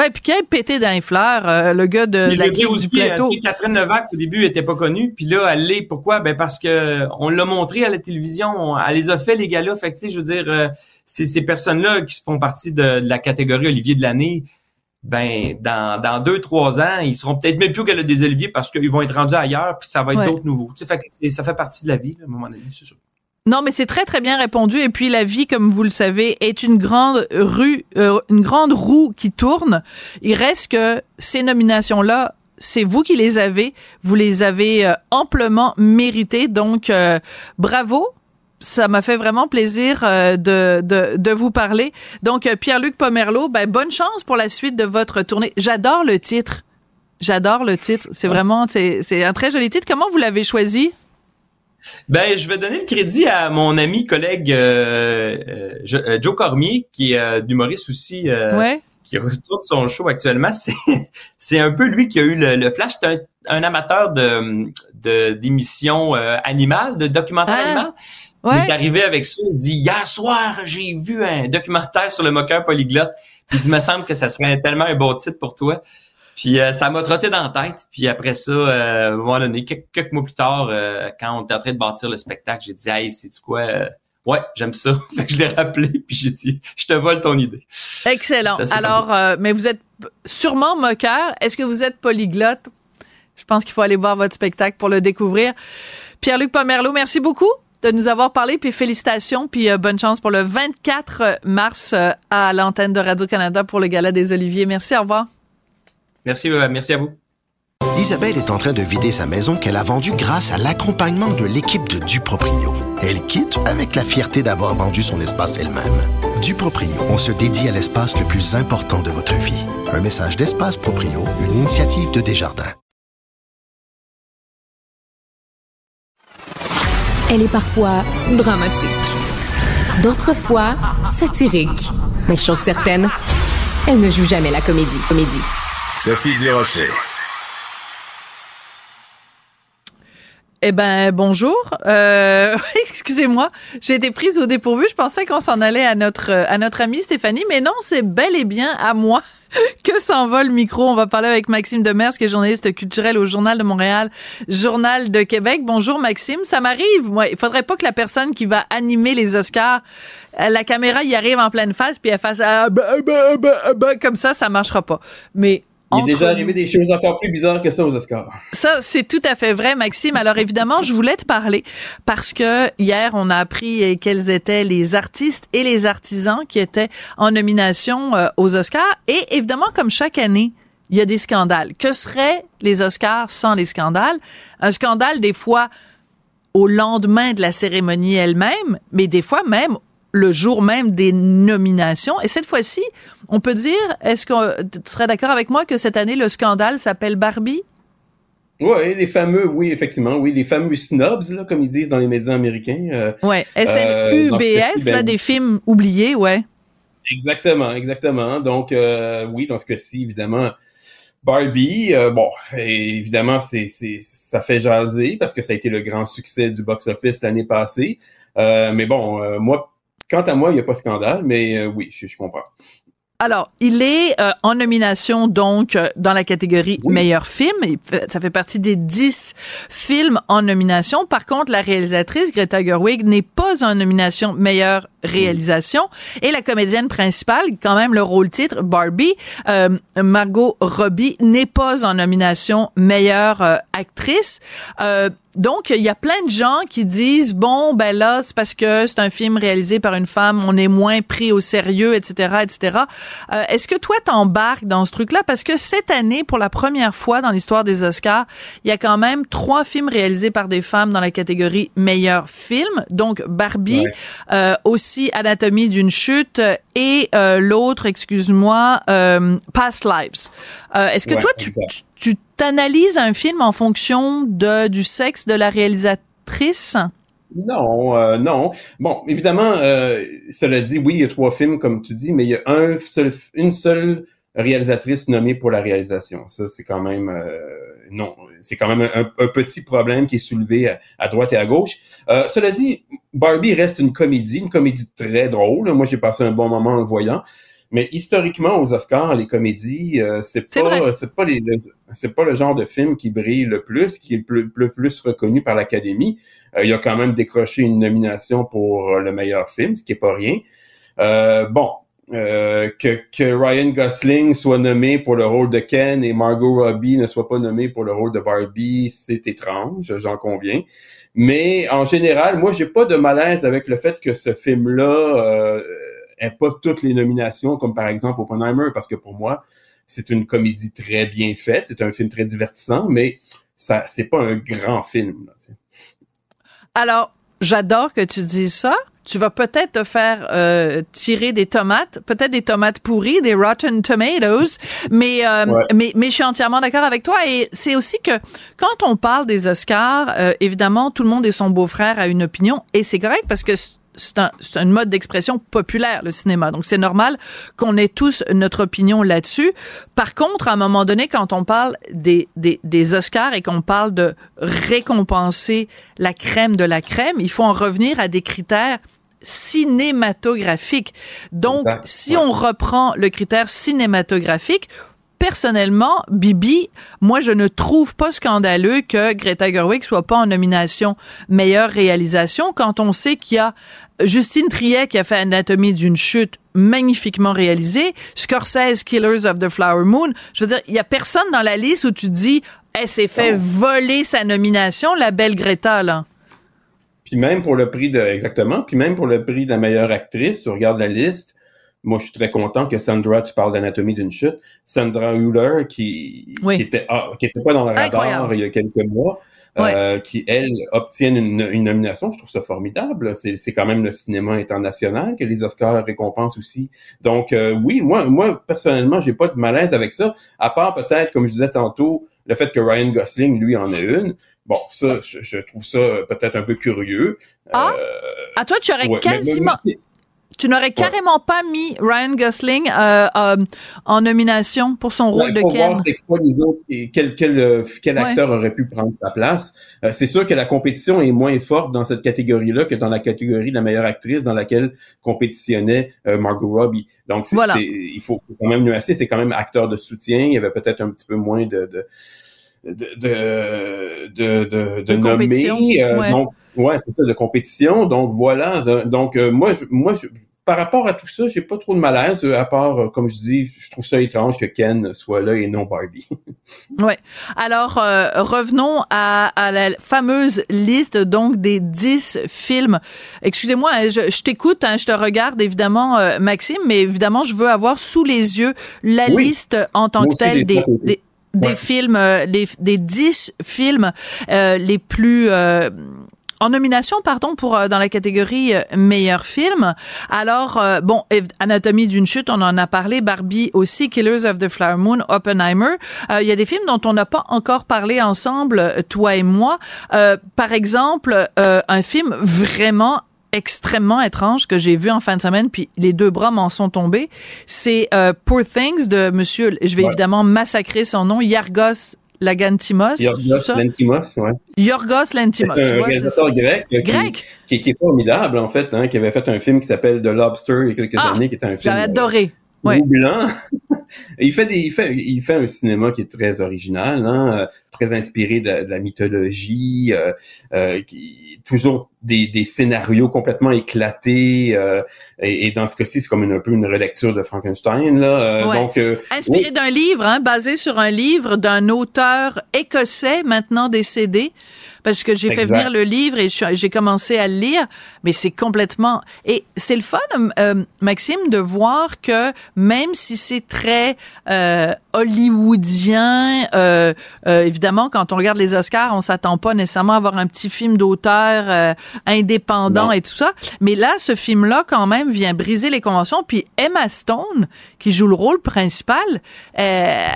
Ben, puis qui a pété dans les fleurs, euh, le gars de la clique aussi, du euh, plateau. sais, Catherine Levac, au début, était pas connue. Puis là, elle l'est. Pourquoi? Ben parce que on l'a montré à la télévision. on- elle les a fait, les gars-là. Fait que, tu sais, je veux dire, euh, c'est ces personnes-là qui font partie de, de la catégorie Olivier de l'année. Ben, dans, dans deux, trois ans, ils seront peut-être même plus au Gala des Oliviers parce qu'ils vont être rendus ailleurs, puis ça va être Ouais. d'autres nouveaux. Tu sais, fait que c'est- ça fait partie de la vie, là, à un moment donné, c'est sûr. Non, mais c'est très très bien répondu. Et puis la vie, comme vous le savez, est une grande rue, euh, une grande roue qui tourne. Il reste que ces nominations-là, c'est vous qui les avez. Vous les avez euh, amplement méritées. Donc euh, bravo. Ça m'a fait vraiment plaisir euh, de, de, de vous parler. Donc, euh, Pierre-Luc Pomerleau, ben, bonne chance pour la suite de votre tournée. J'adore le titre. J'adore le titre. C'est vraiment, c'est c'est un très joli titre. Comment vous l'avez choisi? Ben, je vais donner le crédit à mon ami collègue euh, euh, je- euh, Joe Cormier, qui est euh, d'humoriste aussi, euh, Ouais. qui retourne son show actuellement. *laughs* C'est un peu lui qui a eu le, le flash. C'est un, un amateur de de- d'émissions euh, animales, de documentaires Ah, ouais. Il est arrivé avec ça. Il dit hier soir j'ai vu un documentaire sur le moqueur polyglotte. Il dit me semble que ça serait tellement un bon titre pour toi. Puis euh, ça m'a trotté dans la tête. Puis après ça, euh, à un moment donné, quelques, quelques mois plus tard, euh, quand on était en train de bâtir le spectacle, j'ai dit Hey, c'est quoi? euh, ouais, j'aime ça. *laughs* fait que je l'ai rappelé, puis j'ai dit Je te vole ton idée. Excellent. Ça, Alors, euh, mais vous êtes sûrement moqueur. Est-ce que vous êtes polyglotte? Je pense qu'il faut aller voir votre spectacle pour le découvrir. Pierre-Luc Pomerleau, merci beaucoup de nous avoir parlé, puis félicitations, puis euh, bonne chance pour le 24 mars euh, à l'antenne de Radio-Canada pour le Gala des Oliviers. Merci, au revoir. Merci, euh, merci à vous. Isabelle est en train de vider sa maison qu'elle a vendue grâce à l'accompagnement de l'équipe de Duproprio. Elle quitte avec la fierté d'avoir vendu son espace elle-même. Duproprio, on se dédie à l'espace le plus important de votre vie. Un message d'Espace Proprio, une initiative de Desjardins. Elle est parfois dramatique. D'autres fois, satirique. Mais chose certaine, elle ne joue jamais la comédie. Comédie. Sophie Durocher. Eh ben bonjour. Euh, *laughs* excusez-moi, j'ai été prise au dépourvu. Je pensais qu'on s'en allait à notre à notre amie Stéphanie, mais non, c'est bel et bien à moi *laughs* que s'envole le micro. On va parler avec Maxime Demers, qui est journaliste culturel au Journal de Montréal, Journal de Québec. Bonjour Maxime, ça m'arrive. Moi, il faudrait pas que la personne qui va animer les Oscars, euh, la caméra y arrive en pleine face puis elle fasse ah, bah, bah, bah, bah, comme ça, ça marchera pas. Mais Il est déjà arrivé des choses encore plus bizarres que ça aux Oscars. ça, c'est tout à fait vrai, Maxime. Alors évidemment, je voulais te parler parce que hier, on a appris quels étaient les artistes et les artisans qui étaient en nomination euh, aux Oscars. Et évidemment, comme chaque année, il y a des scandales. Que seraient les Oscars sans les scandales? Un scandale, des fois, au lendemain de la cérémonie elle-même, mais des fois même le jour même des nominations. Et cette fois-ci, on peut dire, est-ce que tu serais d'accord avec moi que cette année, le scandale s'appelle Barbie? Oui, les fameux, oui, effectivement, oui, les fameux snobs, là, comme ils disent dans les médias américains. euh, euh, ce SNUBS, ben, là, des films oubliés, ouais. Exactement, exactement. Donc, euh, oui, dans ce cas-ci, évidemment, Barbie, euh, bon, évidemment, c'est, c'est, ça fait jaser parce que ça a été le grand succès du box-office l'année passée. Euh, mais bon, euh, moi, quant à moi, il n'y a pas de scandale, mais euh, oui, je, je comprends. Alors, il est euh, en nomination, donc, euh, dans la catégorie meilleur film. Ça fait partie des 10 films en nomination. Par contre, la réalisatrice, Greta Gerwig, n'est pas en nomination meilleure réalisation. Et la comédienne principale, quand même le rôle titre, Barbie, euh, Margot Robbie, n'est pas en nomination meilleure euh, actrice. Euh, donc, il y a plein de gens qui disent, bon, ben là, c'est parce que c'est un film réalisé par une femme, on est moins pris au sérieux, etc., etc. Euh, Est-ce que toi, t'embarques dans ce truc-là? Parce que cette année, pour la première fois dans l'histoire des Oscars, il y a quand même trois films réalisés par des femmes dans la catégorie meilleur film. Donc, Barbie, euh, aussi Anatomie d'une chute et euh, l'autre, excuse-moi, euh, Past Lives. Euh, Est-ce que Ouais, toi, tu, exact. tu- tu t'analyses un film en fonction de, du sexe de la réalisatrice? Non, euh, non. Bon, évidemment, euh, cela dit, oui, il y a trois films, comme tu dis, mais il y a une seule réalisatrice nommée pour la réalisation. Ça, c'est quand même euh, non, c'est quand même un, petit problème qui est soulevé à, droite et à gauche. Cela dit, Barbie reste une comédie, une comédie très drôle. Moi, j'ai passé un bon moment en le voyant. Mais historiquement, aux Oscars, les comédies, euh, c'est pas, c'est pas les, le- c'est pas le genre de film qui brille le plus, qui est le plus, le plus reconnu par l'Académie. Euh, il a quand même décroché une nomination pour le meilleur film, ce qui est pas rien. Euh, bon, euh, que, que Ryan Gosling soit nommé pour le rôle de Ken et Margot Robbie ne soit pas nommée pour le rôle de Barbie, c'est étrange, j'en conviens. Mais en général, moi, j'ai pas de malaise avec le fait que ce film-là euh, ait pas toutes les nominations, comme par exemple Oppenheimer, parce que pour moi, c'est une comédie très bien faite, c'est un film très divertissant, mais ça, c'est pas un grand film. là. Alors, j'adore que tu dises ça. tu vas peut-être te faire euh, tirer des tomates, peut-être des tomates pourries, des rotten tomatoes, mais euh, mais mais je suis entièrement d'accord avec toi et c'est aussi que quand on parle des Oscars, euh, évidemment tout le monde et son beau-frère a une opinion et c'est correct parce que c'est un, un, mode d'expression populaire, le cinéma. Donc, c'est normal qu'on ait tous notre opinion là-dessus. Par contre, à un moment donné, quand on parle des, des, des Oscars et qu'on parle de récompenser la crème de la crème, il faut en revenir à des critères cinématographiques. Donc, exact. si ouais. on reprend le critère cinématographique, personnellement, Bibi, moi, je ne trouve pas scandaleux que Greta Gerwig soit pas en nomination meilleure réalisation quand on sait qu'il y a Justine Triet qui a fait Anatomie d'une chute magnifiquement réalisée, Scorsese Killers of the Flower Moon. Je veux dire, il y a personne dans la liste où tu dis, elle s'est fait oh. voler sa nomination, la belle Greta, là. Puis même pour le prix de, exactement, puis même pour le prix de la meilleure actrice, tu regardes la liste, moi, je suis très content que Sandra, tu parles d'anatomie d'une chute. Sandra Hüller, qui, oui. qui était, ah, qui était pas dans le radar il y a quelques mois, ouais. euh, qui, elle, obtienne une, une, nomination. Je trouve ça formidable. C'est, c'est quand même le cinéma international que les Oscars récompensent aussi. Donc, euh, oui, moi, moi, personnellement, j'ai pas de malaise avec ça, à part peut-être, comme je disais tantôt, le fait que Ryan Gosling, lui, en a une. Bon, ça, je, je trouve ça peut-être un peu curieux. Ah, euh, à toi, tu aurais ouais, quasiment... Mais, mais, tu n'aurais carrément ouais. pas mis Ryan Gosling euh, euh, en nomination pour son rôle de Ken? Voir quoi les autres, quel, quel, quel acteur ouais. aurait pu prendre sa place. Euh, c'est sûr que la compétition est moins forte dans cette catégorie-là que dans la catégorie de la meilleure actrice dans laquelle compétitionnait euh, Margot Robbie. Donc, c'est, voilà. il faut, faut, quand même nuancer. C'est quand même acteur de soutien. Il y avait peut-être un petit peu moins de, de de de de, de, de nommer euh, ouais. donc ouais c'est ça de compétition donc voilà donc euh, moi je, moi je, par rapport à tout ça, j'ai pas trop de malaise, à part, euh, comme je dis, je trouve ça étrange que Ken soit là et non Barbie. *laughs* ouais. Alors, euh, revenons à, à, la fameuse liste, donc, des 10 films. Excusez-moi, hein, je, je t'écoute, hein, je te regarde, évidemment, euh, Maxime, mais évidemment, je veux avoir sous les yeux la oui. liste en tant Moi que telle des, des, des ouais. films, les, des 10 films les plus en nomination, pardon, pour euh, dans la catégorie euh, meilleur film. Alors, euh, bon, Anatomie d'une chute, on en a parlé, Barbie aussi, Killers of the Flower Moon, Oppenheimer. Il y a des films dont on n'a pas encore parlé ensemble, toi et moi. par exemple, un film vraiment extrêmement étrange que j'ai vu en fin de semaine, puis les deux bras m'en sont tombés. C'est euh, Poor Things de Monsieur, je vais ouais. évidemment massacrer son nom, Yargos Lagantimos. Yorgos Lantimos, ouais. Yorgos Lantimos. C'est un réalisateur grec, grec. Qui, qui, qui, est formidable, en fait, hein, qui avait fait un film qui s'appelle The Lobster il y a quelques ah, années, qui était un film. J'ai adoré. Ouais. blanc. *laughs* il fait des, il fait, il fait un cinéma qui est très original, hein, très inspiré de, de la mythologie, euh, euh, qui toujours des, des scénarios complètement éclatés. Euh, et, et, dans ce cas-ci, c'est comme une, un peu une relecture de Frankenstein là. Euh, ouais. Donc inspiré oui. d'un livre, hein, basé sur un livre d'un auteur écossais maintenant décédé parce que j'ai fait venir le livre et j'ai commencé à le lire, mais c'est complètement et c'est le fun, euh, Maxime, de voir que même si c'est très euh, hollywoodien, euh, euh, évidemment, quand on regarde les Oscars, on s'attend pas nécessairement à avoir un petit film d'auteur euh, indépendant non. et tout ça, mais là, ce film-là quand même vient briser les conventions. Puis Emma Stone, qui joue le rôle principal, euh,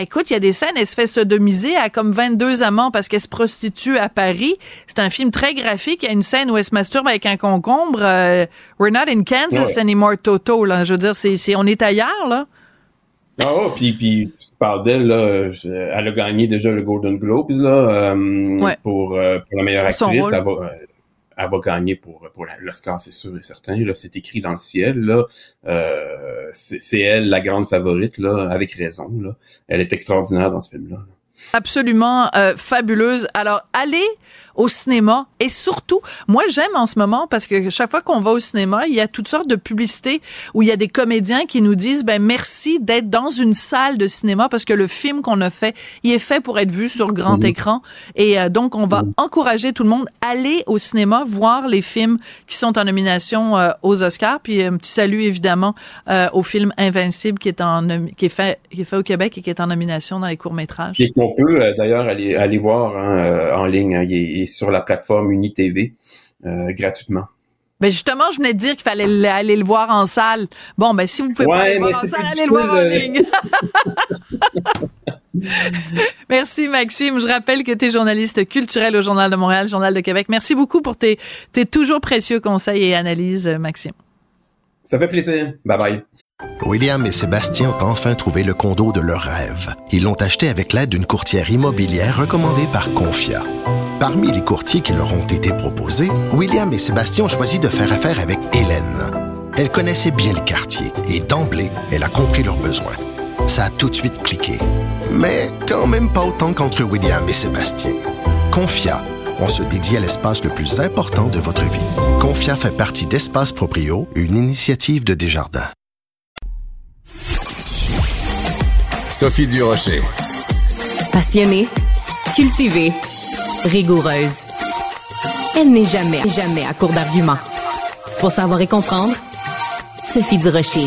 écoute, il y a des scènes, elle se fait sodomiser à comme 22 amants parce qu'elle se prostitue à Paris. C'est un film très graphique. Il y a une scène où elle se masturbe avec un concombre. Euh, we're not in Kansas ouais. anymore, Toto. Là. Je veux dire, c'est, c'est, on est ailleurs, là. Ah, oh, puis, puis tu parles d'elle, là, elle a gagné déjà le Golden Globes là, euh, ouais. pour, euh, pour la meilleure actrice. Elle va, elle va gagner pour, pour l'Oscar, c'est sûr et certain. Là, c'est écrit dans le ciel. Là, euh, c'est, elle la grande favorite, là, avec raison. Là. Elle est extraordinaire dans ce film-là. là absolument euh, fabuleuse. Alors, allez au cinéma et surtout, moi j'aime en ce moment parce que chaque fois qu'on va au cinéma, il y a toutes sortes de publicités où il y a des comédiens qui nous disent ben merci d'être dans une salle de cinéma parce que le film qu'on a fait, il est fait pour être vu sur grand mmh. écran et euh, donc on va mmh. encourager tout le monde à aller au cinéma voir les films qui sont en nomination euh, aux Oscars puis un petit salut évidemment euh, au film Invincible qui est en qui est fait qui est fait au Québec et qui est en nomination dans les courts-métrages. On peut euh, d'ailleurs aller, aller voir hein, euh, en ligne. Hein, est, sur la plateforme UniTV euh, gratuitement. Ben justement, je venais de dire qu'il fallait aller le voir en salle. Bon, ben si vous pouvez pas aller le voir en salle, allez le voir en difficile, ligne. *laughs* Merci Maxime. Je rappelle que tu es journaliste culturel au Journal de Montréal, Journal de Québec. Merci beaucoup pour tes, tes toujours précieux conseils et analyses, euh, Maxime. Ça fait plaisir. Bye bye. William et Sébastien ont enfin trouvé le condo de leur rêve. Ils l'ont acheté avec l'aide d'une courtière immobilière recommandée par Confia. Parmi les courtiers qui leur ont été proposés, William et Sébastien ont choisi de faire affaire avec Hélène. Elle connaissait bien le quartier et d'emblée, elle a compris leurs besoins. Ça a tout de suite cliqué. Mais quand même pas autant qu'entre William et Sébastien. Confia, on se dédie à l'espace le plus important de votre vie. Confia fait partie d'Espace Proprio, une initiative de Desjardins. Sophie Durocher. Passionnée, cultivée, rigoureuse. Elle n'est jamais, jamais à court d'arguments. Pour savoir et comprendre, Sophie Durocher.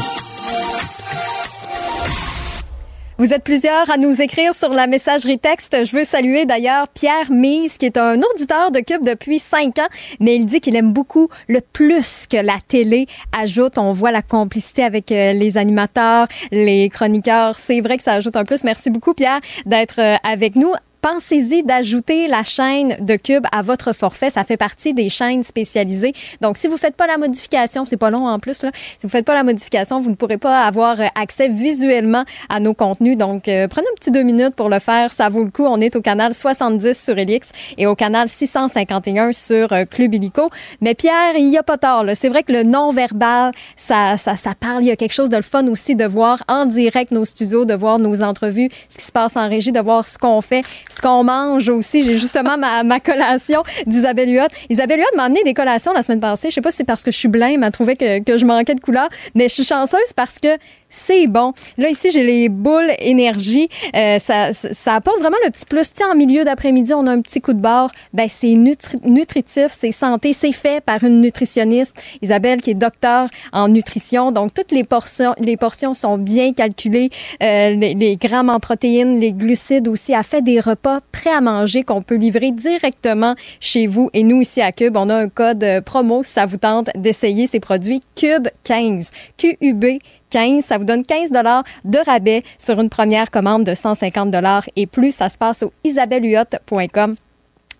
Vous êtes plusieurs à nous écrire sur la messagerie texte. Je veux saluer d'ailleurs Pierre Mise, qui est un auditeur de Cube depuis cinq ans, mais il dit qu'il aime beaucoup le plus que la télé ajoute. On voit la complicité avec euh, les animateurs, les chroniqueurs. C'est vrai que ça ajoute un plus. Merci beaucoup, Pierre, d'être euh, avec nous. Pensez-y d'ajouter la chaîne de Cube à votre forfait. Ça fait partie des chaînes spécialisées. Donc, si vous faites pas la modification, c'est pas long en plus, là. Si vous faites pas la modification, vous ne pourrez pas avoir euh, accès visuellement à nos contenus. Donc, euh, prenez un petit deux minutes pour le faire. Ça vaut le coup. On est au canal 70 sur Elix et au canal 651 sur euh, Club Illico. Mais Pierre, il y a pas tort. C'est vrai que le non-verbal, ça, ça, ça parle. Il y a quelque chose de le fun aussi de voir en direct nos studios, de voir nos entrevues, ce qui se passe en régie, de voir ce qu'on fait, ce qu'on mange aussi. J'ai justement ma, ma collation d'Isabelle Huot. Isabelle Huot m'a amené des collations la semaine passée. Je sais pas si c'est parce que je suis blême à trouver que, que je manquais de couleurs, mais je suis chanceuse parce que c'est bon. Là, ici, j'ai les boules énergie. Euh, ça, ça apporte vraiment le petit plus. Tiens, en milieu d'après-midi, on a un petit coup de barre. Ben, c'est nutri- nutritif, c'est santé. C'est fait par une nutritionniste, Isabelle, qui est docteur en nutrition. Donc, toutes les portions, les portions sont bien calculées. Euh, les, les grammes en protéines, les glucides aussi. Elle fait des repas prêts à manger qu'on peut livrer directement chez vous. Et nous, ici à Cube, on a un code euh, promo si ça vous tente d'essayer ces produits. Cube 15. QUB 15, ça vous donne 15 dollars de rabais sur une première commande de 150 dollars et plus. Ça se passe au isabellehuot.com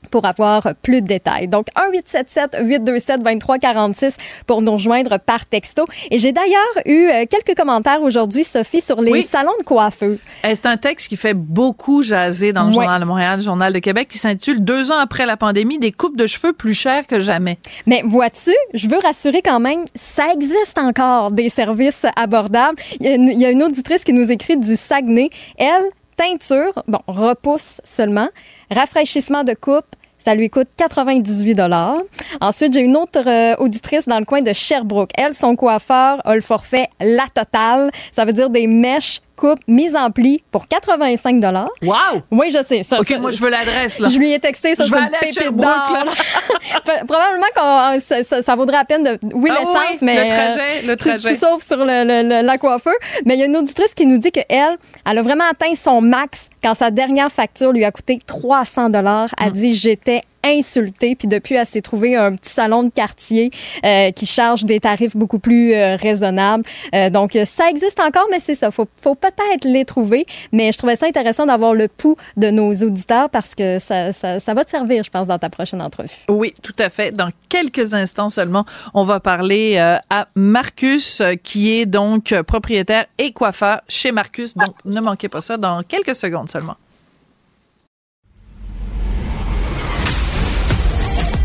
pour avoir plus de détails. Donc, 1-877-827-2346 pour nous rejoindre par texto. Et j'ai d'ailleurs eu euh, quelques commentaires aujourd'hui, Sophie, sur les Oui. salons de coiffeur. Eh, C'est un texte qui fait beaucoup jaser dans le. Journal de Montréal, le Journal de Québec, qui s'intitule Deux ans après la pandémie, des coupes de cheveux plus chères que jamais. Mais vois-tu, je veux rassurer quand même, ça existe encore des services abordables. Il y a une, il y a une auditrice qui nous écrit du Saguenay. Elle, teinture, bon, repousse seulement, rafraîchissement de coupe, ça lui coûte 98 Ensuite, j'ai une autre euh, auditrice dans le coin de Sherbrooke. Elle, son coiffeur a le forfait La Totale. Ça veut dire des mèches coupe mise en pli pour 85 Wow! Oui, je sais. Ça, OK, moi, je veux l'adresse, là. Je lui ai texté, ça, Je vais aller pépite d'or. *laughs* Probablement que ça, ça, ça vaudrait la peine de. Oui, Ah l'essence, oui, mais. le trajet, euh, le tu- trajet. Tu, sauves sur le, le- le- la coiffeur. Mais il y a une auditrice qui nous dit qu'elle, elle a vraiment atteint son max quand sa dernière facture lui a coûté 300 dollars. Hum. Elle dit J'étais insultée. Puis depuis, elle s'est trouvée un petit salon de quartier euh, qui charge des tarifs beaucoup plus euh, raisonnables. Euh, donc, euh, ça existe encore, mais c'est ça. Faut, faut peut-être les trouver. Mais je trouvais ça intéressant d'avoir le pouls de nos auditeurs parce que ça, ça, ça va te servir, je pense, dans ta prochaine entrevue. Oui, tout à fait. Dans quelques instants seulement, on va parler euh, à Marcus, euh, qui est donc propriétaire et coiffeur chez Marcus. Donc, ne manquez pas ça dans quelques secondes seulement.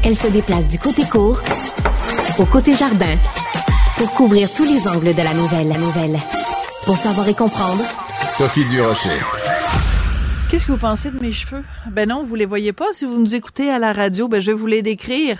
Elle se déplace du côté court au côté jardin pour couvrir tous les angles de la nouvelle. La nouvelle. Pour savoir et comprendre, Sophie Durocher. Qu'est-ce que vous pensez de mes cheveux? Ben non, vous les voyez pas. Si vous nous écoutez à la radio, ben je vais vous les décrire.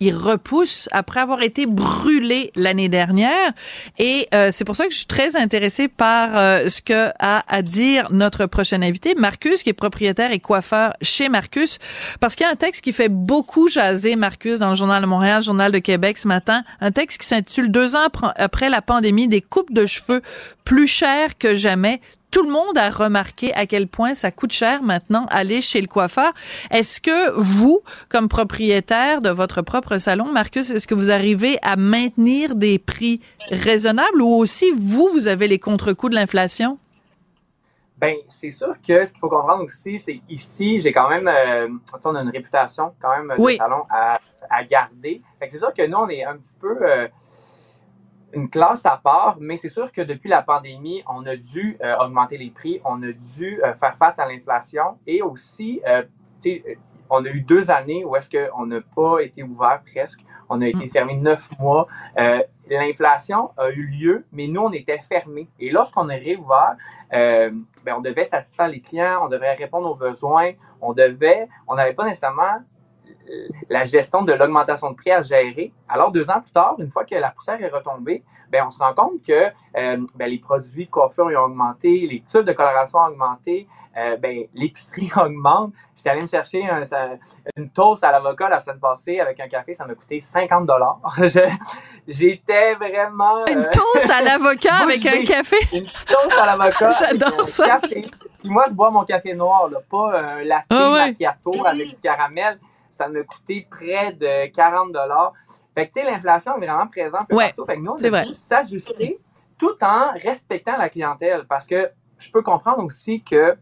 Ils repoussent après avoir été brûlés l'année dernière. Et euh, c'est pour ça que je suis très intéressée par euh, ce que a à dire notre prochain invité, Marcus, qui est propriétaire et coiffeur chez Marcus. Parce qu'il y a un texte qui fait beaucoup jaser Marcus dans le Journal de Montréal, Journal de Québec ce matin. Un texte qui s'intitule Deux ans après la pandémie, des coupes de cheveux plus chères que jamais tout le monde a remarqué à quel point ça coûte cher maintenant aller chez le coiffeur. Est-ce que vous, comme propriétaire de votre propre salon, Marcus, est-ce que vous arrivez à maintenir des prix raisonnables ou aussi vous, vous avez les contre-coups de l'inflation? Ben, c'est sûr que ce qu'il faut comprendre aussi, c'est ici, j'ai quand même, euh, on a une réputation quand même de salon à, à garder. Fait que c'est sûr que nous, on est un petit peu euh, une classe à part, mais c'est sûr que depuis la pandémie, on a dû euh, augmenter les prix, on a dû euh, faire face à l'inflation et aussi, tu sais, on a eu deux années où est-ce qu'on n'a pas été ouvert presque. On a été mm. fermé neuf mois. Euh, L'inflation a eu lieu, mais nous, on était fermés. Et lorsqu'on est réouvert, euh, ben, on devait satisfaire les clients, on devait répondre aux besoins, on devait, on n'avait pas nécessairement euh, la gestion de l'augmentation de prix à gérer. Alors, deux ans plus tard, une fois que la poussière est retombée, ben, on se rend compte que euh, ben, les produits de coiffure ont augmenté, les tubes de coloration ont augmenté, euh, ben, l'épicerie *laughs* augmente. J'étais allé me chercher un, une toast à l'avocat la semaine passée avec un café, ça m'a coûté 50 dollars. *laughs* J'étais vraiment... Une toast à l'avocat *laughs* avec un café? Une toast à l'avocat J'adore ça. Café. Puis moi, je bois mon café noir, là, pas un latte ah macchiato avec du caramel ça m'a coûté près de 40 dollars. Fait que, tu sais, l'inflation est vraiment présente partout. Fait que nous, on a s'ajuster tout en respectant la clientèle parce que je peux comprendre aussi que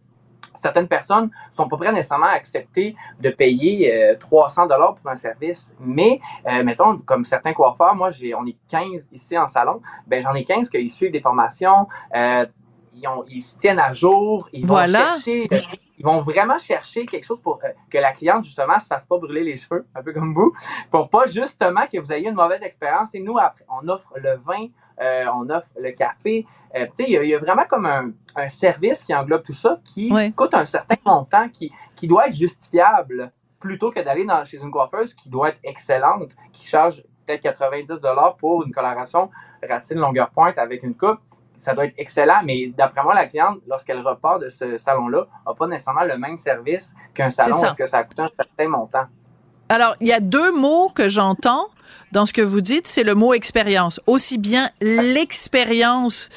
certaines personnes sont pas prêtes nécessairement à accepter de payer 300 euh, dollars pour un service. Mais, euh, mettons, comme certains coiffeurs, moi, j'ai, on est 15 ici en salon, ben j'en ai 15 qui suivent des formations, euh, ils, ils, se tiennent à jour, ils vont chercher ils vont vraiment chercher quelque chose pour euh, que la cliente, justement, se fasse pas brûler les cheveux, un peu comme vous, pour pas justement que vous ayez une mauvaise expérience. Et nous, après, on offre le vin, euh, on offre le café. Euh, tu sais, il y, a vraiment comme un, service qui englobe tout ça, qui coûte un certain montant, qui, qui doit être justifiable, plutôt que d'aller chez une coiffeuse qui doit être excellente, qui charge peut-être 90 pour une coloration racine longueur pointe avec une coupe ça doit être excellent, mais d'après moi, la cliente, lorsqu'elle repart de ce salon-là, n'a pas nécessairement le même service qu'un salon parce que ça coûte un certain montant. Alors, il y a deux mots que j'entends dans ce que vous dites, c'est le mot expérience. Aussi bien l'expérience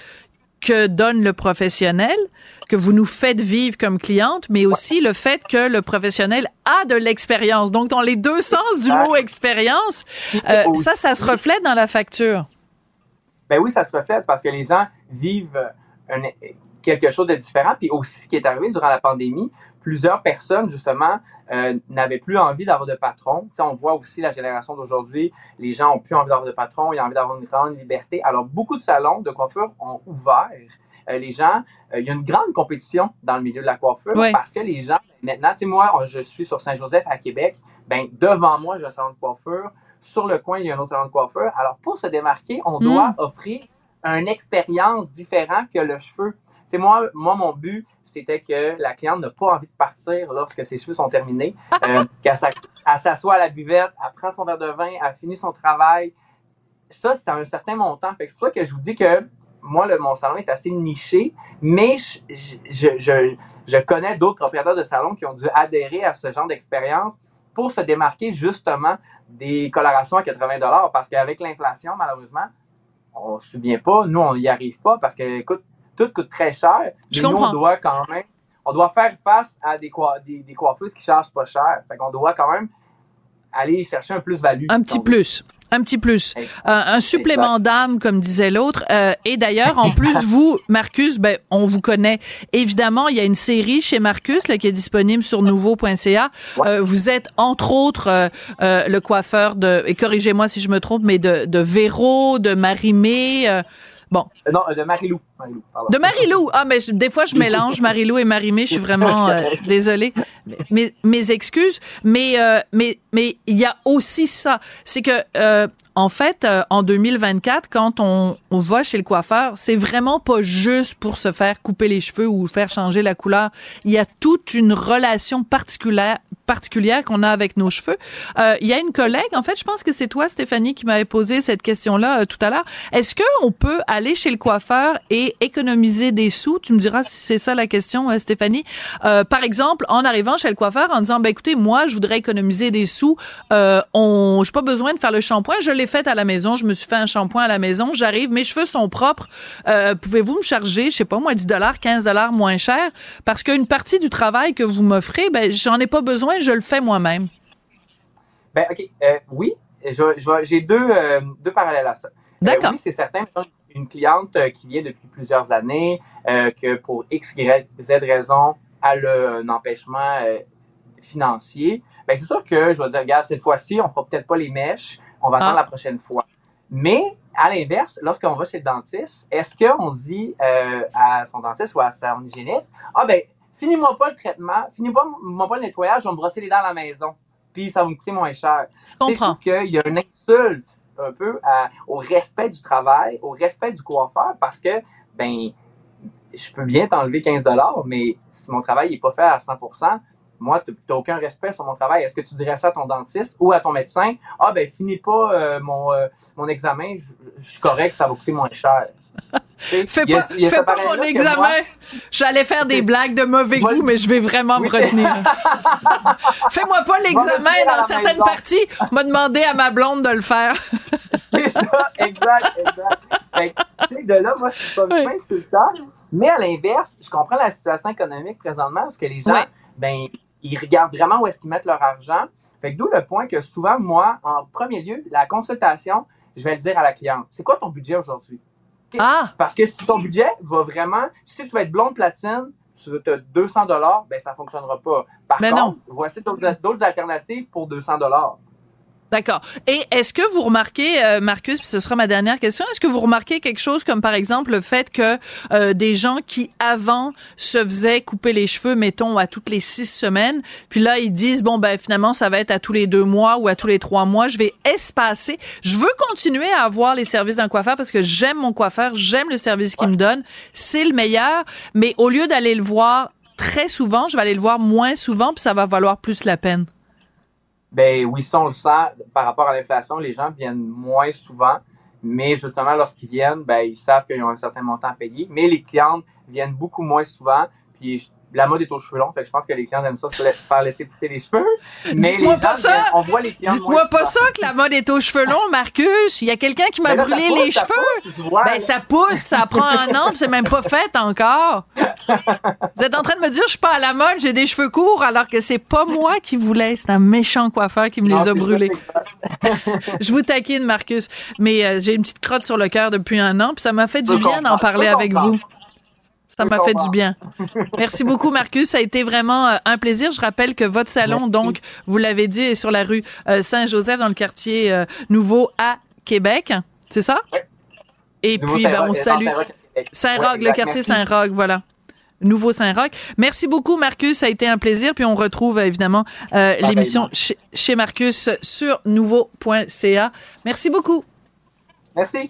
que donne le professionnel, que vous nous faites vivre comme cliente, mais aussi le fait que le professionnel a de l'expérience. Donc, dans les deux sens du mot expérience, euh, ça, ça se reflète dans la facture ben oui, ça se reflète parce que les gens vivent quelque chose de différent. Puis aussi, ce qui est arrivé durant la pandémie, plusieurs personnes, justement, euh, n'avaient plus envie d'avoir de patron. sais, on voit aussi la génération d'aujourd'hui, les gens ont plus envie d'avoir de patron, ils ont envie d'avoir une grande liberté. Alors, beaucoup de salons de coiffure ont ouvert. Euh, les gens, euh, il y a une grande compétition dans le milieu de la coiffure parce que les gens, maintenant, tu sais, moi, je suis sur Saint-Joseph à Québec, ben devant moi, j'ai un salon de coiffure sur le coin, il y a un autre salon de coiffeur. Alors, pour se démarquer, on doit hmm. offrir une expérience différente que le cheveu. C'est moi, moi, mon but, c'était que la cliente n'a pas envie de partir lorsque ses cheveux sont terminés, *laughs* euh, qu'elle s'assoit à la buvette, elle prend son verre de vin, elle finit son travail. Ça, c'est un certain montant. c'est pour ça que je vous dis que moi, le, mon salon est assez niché, mais je, je, je connais d'autres propriétaires de salons qui ont dû adhérer à ce genre d'expérience pour se démarquer justement des colorations à 80 dollars parce qu'avec l'inflation, malheureusement, on ne se souvient pas, nous, on n'y arrive pas parce que tout coûte très cher. Je nous, on doit quand même, on doit faire face à des, des, coiffeuses qui chargent pas cher. Fait qu'on doit quand même aller chercher un plus-value. Un petit plus. Un petit plus. un supplément d'âme, comme disait l'autre. Euh, et d'ailleurs, en plus, *laughs* vous, Marcus, ben, on vous connaît. Évidemment, il y a une série chez Marcus là, qui est disponible sur nouveau.ca. Euh, vous êtes, entre autres, euh, le coiffeur de, et corrigez-moi si je me trompe, mais de, de Véro, de Marimé. Bon. non, de Marilou. de Marilou. Ah, mais des fois, je mélange Marilou et Marimé. Je suis vraiment *laughs* désolée. Mes, mes excuses. Mais, mais, mais il y a aussi ça. C'est que, en fait, en 2024, quand on, on va chez le coiffeur, c'est vraiment pas juste pour se faire couper les cheveux ou faire changer la couleur. Il y a toute une relation particulière particulière qu'on a avec nos cheveux. Euh, il y a une collègue, en fait, je pense que c'est toi, Stéphanie, qui m'avait posé cette question-là euh, tout à l'heure. Est-ce que on peut aller chez le coiffeur et économiser des sous? Tu me diras si c'est ça la question, euh, Stéphanie. par exemple, en arrivant chez le coiffeur, en disant, ben écoutez, moi, je voudrais économiser des sous. Euh, on, j'ai pas besoin de faire le shampoing. Je l'ai fait à la maison. Je me suis fait un shampoing à la maison. J'arrive, mes cheveux sont propres. pouvez-vous me charger, je sais pas moi, 10 dollars, 15 dollars moins cher? Parce qu'une partie du travail que vous m'offrez, ben j'en ai pas besoin je le fais moi-même. Ben, OK. Euh, oui, j'ai deux, euh, deux parallèles à ça. Euh, D'accord. oui, c'est certain. Une cliente qui vient depuis plusieurs années, que pour X, Y, Z raison, a un empêchement financier, ben, c'est sûr que je vais dire, regarde, cette fois-ci, on fera peut-être pas les mèches, on va attendre ah. la prochaine fois. Mais à l'inverse, lorsqu'on va chez le dentiste, est-ce qu'on dit à son dentiste ou à son hygiéniste, ah ben, finis-moi pas le traitement, finis-moi pas le nettoyage, je vais me brosser les dents à la maison. Puis ça va me coûter moins cher. Je comprends. qu'il y a une insulte un peu au respect du travail, au respect du coiffeur, parce que, ben, je peux bien t'enlever 15 mais si mon travail n'est pas fait à 100% moi, tu n'as aucun respect sur mon travail. Est-ce que tu dirais ça à ton dentiste ou à ton médecin? Ah, ben, finis pas euh, mon, euh, mon examen, je suis correct, ça va coûter moins cher. Fais pas, fais pas mon examen. J'allais faire des blagues de mauvais goût, mais je vais vraiment me retenir. *laughs* Fais-moi pas l'examen dans certaines parties. M'a demandé à ma blonde de le faire. *laughs* C'est ça, exact, exact. Tu sais, de là, moi, je suis pas fin sur le temps. Mais à l'inverse, je comprends la situation économique présentement parce que les gens, ben, ils regardent vraiment où est-ce qu'ils mettent leur argent. Fait d'où le point que souvent, moi, en premier lieu, la consultation, je vais le dire à la cliente. C'est quoi ton budget aujourd'hui? Ah! Parce que si ton budget va vraiment, si tu vas être blonde platine, tu veux 200 dollars, ben ça fonctionnera pas. Par contre, voici d'autres alternatives pour 200 dollars. D'accord. Et est-ce que vous remarquez, euh, Marcus, puis ce sera ma dernière question, est-ce que vous remarquez quelque chose comme par exemple le fait que euh, des gens qui avant se faisaient couper les cheveux, mettons à toutes les six semaines, puis là ils disent bon ben finalement ça va être à tous les deux mois ou à tous les trois mois, je vais espacer. Je veux continuer à avoir les services d'un coiffeur parce que j'aime mon coiffeur, j'aime le service qu'il me donne, c'est le meilleur. Mais au lieu d'aller le voir très souvent, je vais aller le voir moins souvent, puis ça va valoir plus la peine. Ben oui, ça, on le sent. Par rapport à l'inflation, les gens viennent moins souvent, mais justement, lorsqu'ils viennent, ben, ils savent qu'ils ont un certain montant à payer, mais les clientes viennent beaucoup moins souvent, puis la mode est aux cheveux longs, fait que je pense que les clients aiment ça se faire laisser pousser les cheveux. *laughs* Mais pas ça! on voit les clients Dites-moi pas ça que la mode est aux cheveux longs, Marcus! Il y a quelqu'un qui m'a brûlé les cheveux! ben, ça pousse, ça prend un an, c'est même pas fait encore! Vous êtes en train de me dire, je suis pas à la mode, j'ai des cheveux courts, alors que c'est pas moi qui voulais, c'est un méchant coiffeur qui me les a brûlés. *laughs* je vous taquine, Marcus, mais euh, j'ai une petite crotte sur le cœur depuis un an, puis ça m'a fait du bien d'en parler avec vous. Ça m'a fait du bien. *laughs* Merci beaucoup, Marcus. Ça a été vraiment euh, un plaisir. Je rappelle que votre salon, donc, vous l'avez dit, est sur la rue euh, Saint-Joseph, dans le quartier euh, Nouveau à Québec. C'est ça? Oui. Et puis, ben, on salue Saint-Roch, le quartier Saint-Roch, voilà. Nouveau Saint-Roch. Merci beaucoup, Marcus. Ça a été un plaisir. Puis on retrouve évidemment l'émission chez, chez Marcus sur nouveau.ca. Merci beaucoup. Merci.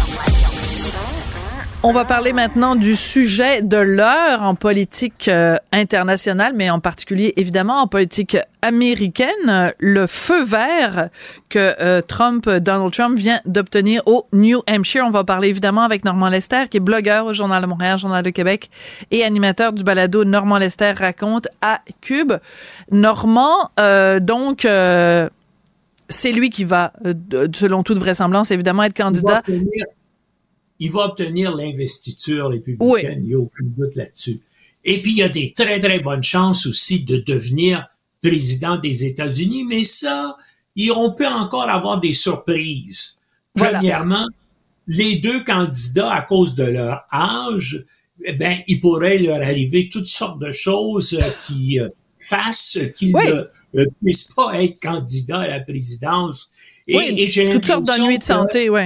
On va parler maintenant du sujet de l'heure en politique euh, internationale, mais en particulier évidemment en politique américaine, le feu vert que euh, Trump, Donald Trump vient d'obtenir au New Hampshire. On va parler évidemment avec Normand Lester, qui est blogueur au Journal de Montréal, Journal de Québec et animateur du balado Normand Lester raconte à Cube. Normand, euh, donc c'est lui qui va, selon toute vraisemblance, évidemment être candidat il va obtenir l'investiture républicaine, il n'y a aucun doute là-dessus. Et puis, il y a des très, très bonnes chances aussi de devenir président des États-Unis, mais ça, on peut encore avoir des surprises. Premièrement, les deux candidats, à cause de leur âge, eh ben, il pourrait leur arriver toutes sortes de choses euh, qui euh, fassent qu'ils ne euh, puissent pas être candidats à la présidence. Et, oui, toutes sortes d'ennuis de santé, oui.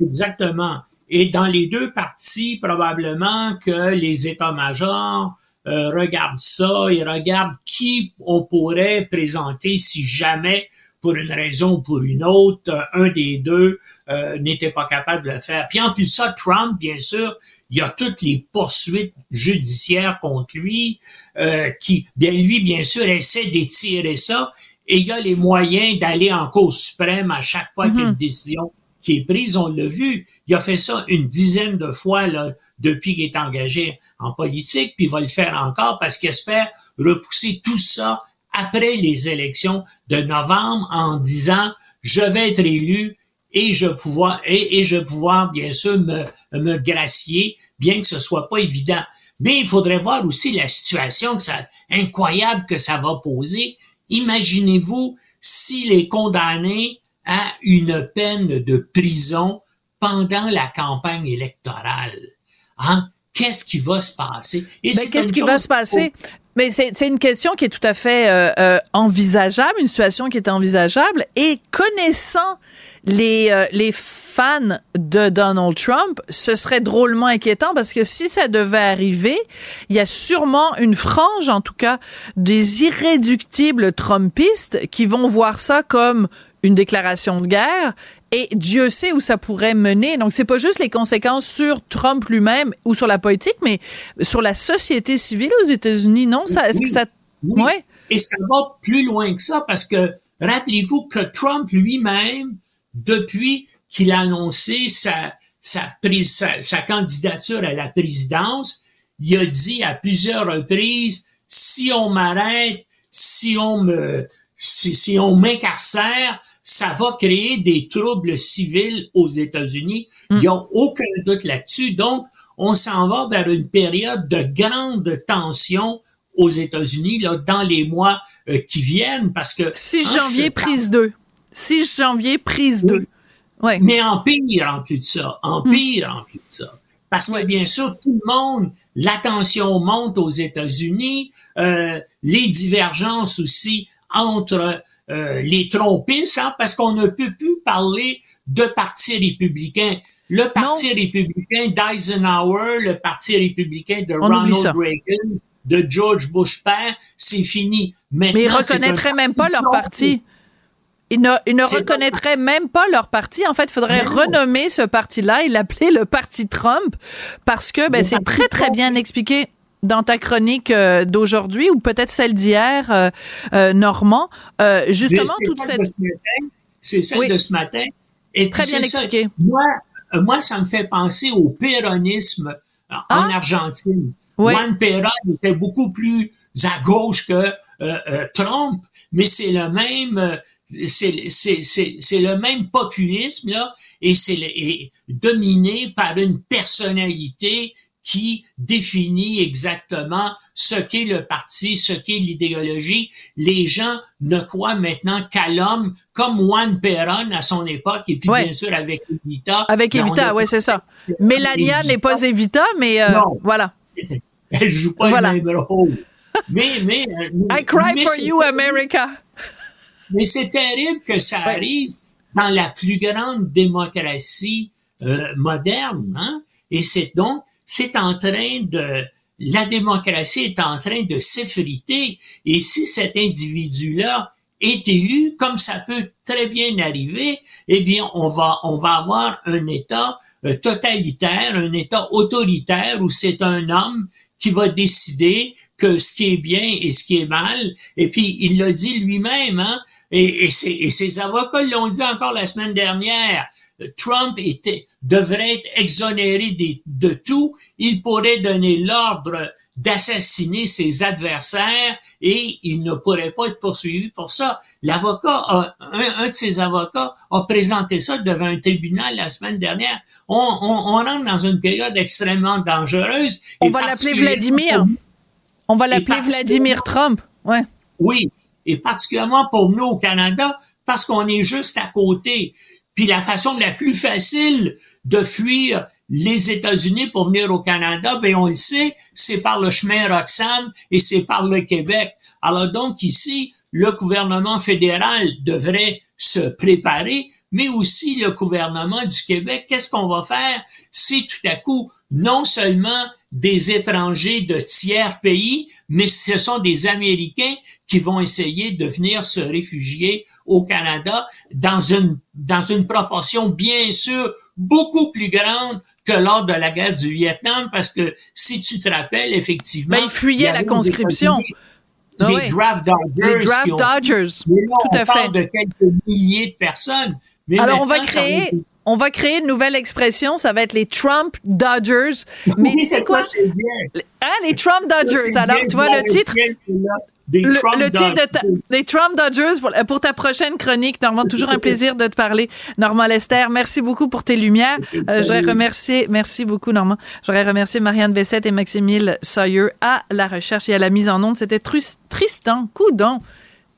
Exactement. Et dans les deux parties, probablement que les états-majors euh, regardent ça et regardent qui on pourrait présenter si jamais pour une raison ou pour une autre, un des deux euh, n'était pas capable de le faire. Puis en plus de ça, Trump, bien sûr, il y a toutes les poursuites judiciaires contre lui, euh, qui, bien lui, bien sûr, essaie d'étirer ça, et il y a les moyens d'aller en cause suprême à chaque fois qu'il y a une mhm. décision qui est prise. On l'a vu, il a fait ça une dizaine de fois là, depuis qu'il est engagé en politique, puis il va le faire encore parce qu'il espère repousser tout ça après les élections de novembre en disant je vais être élu et je pouvoir et, et je pouvoir bien sûr me, me gracier bien que ce soit pas évident. Mais il faudrait voir aussi la situation que ça incroyable que ça va poser. Imaginez-vous s'il est condamné à une peine de prison pendant la campagne électorale. Hein? Qu'est-ce qui va se passer? Et ben, qu'est-ce qui va se passer? Mais c'est une question qui est tout à fait euh, euh, envisageable, une situation qui est envisageable. Et connaissant les, euh, les fans de Donald Trump, ce serait drôlement inquiétant parce que si ça devait arriver, il y a sûrement une frange, en tout cas, des irréductibles Trumpistes qui vont voir ça comme une déclaration de guerre et Dieu sait où ça pourrait mener. Donc c'est pas juste les conséquences sur Trump lui-même ou sur la politique, mais sur la société civile aux États-Unis. Non, ça est-ce que ça ouais. Et ça va plus loin que ça parce que rappelez-vous que Trump lui-même depuis qu'il a annoncé sa sa, sa, sa candidature à la présidence, il a dit à plusieurs reprises si on m'arrête, si on me si, si on m'incarcère, ça va créer des troubles civils aux États-Unis. Il n'y a aucun doute là-dessus. Donc, on s'en va vers une période de grande tension aux États-Unis là, dans les mois euh, qui viennent parce que 6 janvier prise 2. 6 janvier prise 2. Ouais. Mais en pire en plus de ça, en mm. pire en plus de ça. Parce que bien sûr, tout le monde, l'attention monte aux États-Unis, euh, les divergences aussi entre les trompistes, hein, parce qu'on ne peut plus parler de parti républicain. Le parti républicain d'Eisenhower, le parti républicain de Ronald Reagan, de George Bush père, c'est fini. Maintenant, Mais ils reconnaîtraient même pas leur parti. Ils ne, ils ne reconnaîtraient même pas leur parti. En fait, il faudrait renommer ce parti-là et l'appeler le parti Trump parce que ben, c'est très, très bien expliqué dans ta chronique euh, d'aujourd'hui ou peut-être celle d'hier, euh, euh Normand, justement toute cette... C'est celle de ce matin. Et Très bien expliqué. Moi, moi, ça me fait penser au péronisme en ah! Argentine. Juan Perón était beaucoup plus à gauche que Trump, mais c'est le même, c'est le même populisme là, et c'est dominé par une personnalité qui définit exactement ce qu'est le parti, ce qu'est l'idéologie. Les gens ne croient maintenant qu'à l'homme, comme Juan Perón à son époque, et puis bien sûr avec Evita. Avec Evita, oui, c'est ça. Mélania n'est pas Evita, mais euh, voilà. *laughs* Elle joue pas le même rôle. Mais, mais, euh, *laughs* I cry for you, America. Mais c'est terrible que ça arrive dans la plus grande démocratie euh, moderne, hein? Et c'est donc c'est en train de, la démocratie est en train de s'effriter. Et si cet individu-là est élu, comme ça peut très bien arriver, eh bien, on va, on va avoir un État euh, totalitaire, un État autoritaire où c'est un homme qui va décider que ce qui est bien et ce qui est mal. Et puis, il l'a dit lui-même, hein, et, et, et ses avocats l'ont dit encore la semaine dernière. Trump était, devrait être exonéré de, tout, il pourrait donner l'ordre d'assassiner ses adversaires et il ne pourrait pas être poursuivi pour ça. L'avocat, un, de ses avocats a présenté ça devant un tribunal la semaine dernière. On, on, rentre dans une période extrêmement dangereuse. On va l'appeler Vladimir. On va l'appeler Vladimir Trump. Ouais. Oui, et particulièrement pour nous au Canada, parce qu'on est juste à côté. Puis la façon la plus facile de fuir les États-Unis pour venir au Canada, ben on le sait, c'est par le chemin Roxham et c'est par le Québec. Alors donc ici, le gouvernement fédéral devrait se préparer, mais aussi le gouvernement du Québec. Qu'est-ce qu'on va faire si tout à coup, non seulement des étrangers de tiers pays, mais ce sont des Américains qui vont essayer de venir se réfugier au Canada dans une, dans une proportion bien sûr beaucoup plus grande que lors de la guerre du Vietnam, parce que si tu te rappelles, effectivement... Mais il fuyait la conscription. Les ah draft dodgers. Les draft dodgers. Tout à fait. de quelques milliers de personnes. Mais Alors, on va créer on va créer une nouvelle expression, ça va être les Trump Dodgers. *laughs* Mais c'est quoi? Hein, les Trump Dodgers. Alors, tu vois, le titre? Le, titre de les Trump Dodgers pour, ta prochaine chronique. Normand, toujours un plaisir de te parler. Normand Lester, merci beaucoup pour tes lumières. Euh, je voudrais remercier, merci beaucoup Normand. Je voudrais remercier Marianne Bessette et Maximile Sawyer à la recherche et à la mise en onde. C'était Tristan Coudon.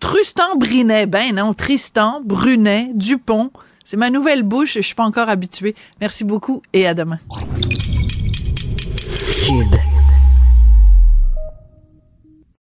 Tristan Brunet, ben non, Tristan Brunet Dupont. C'est ma nouvelle bouche et je suis pas encore habituée. Merci beaucoup et à demain. Kid.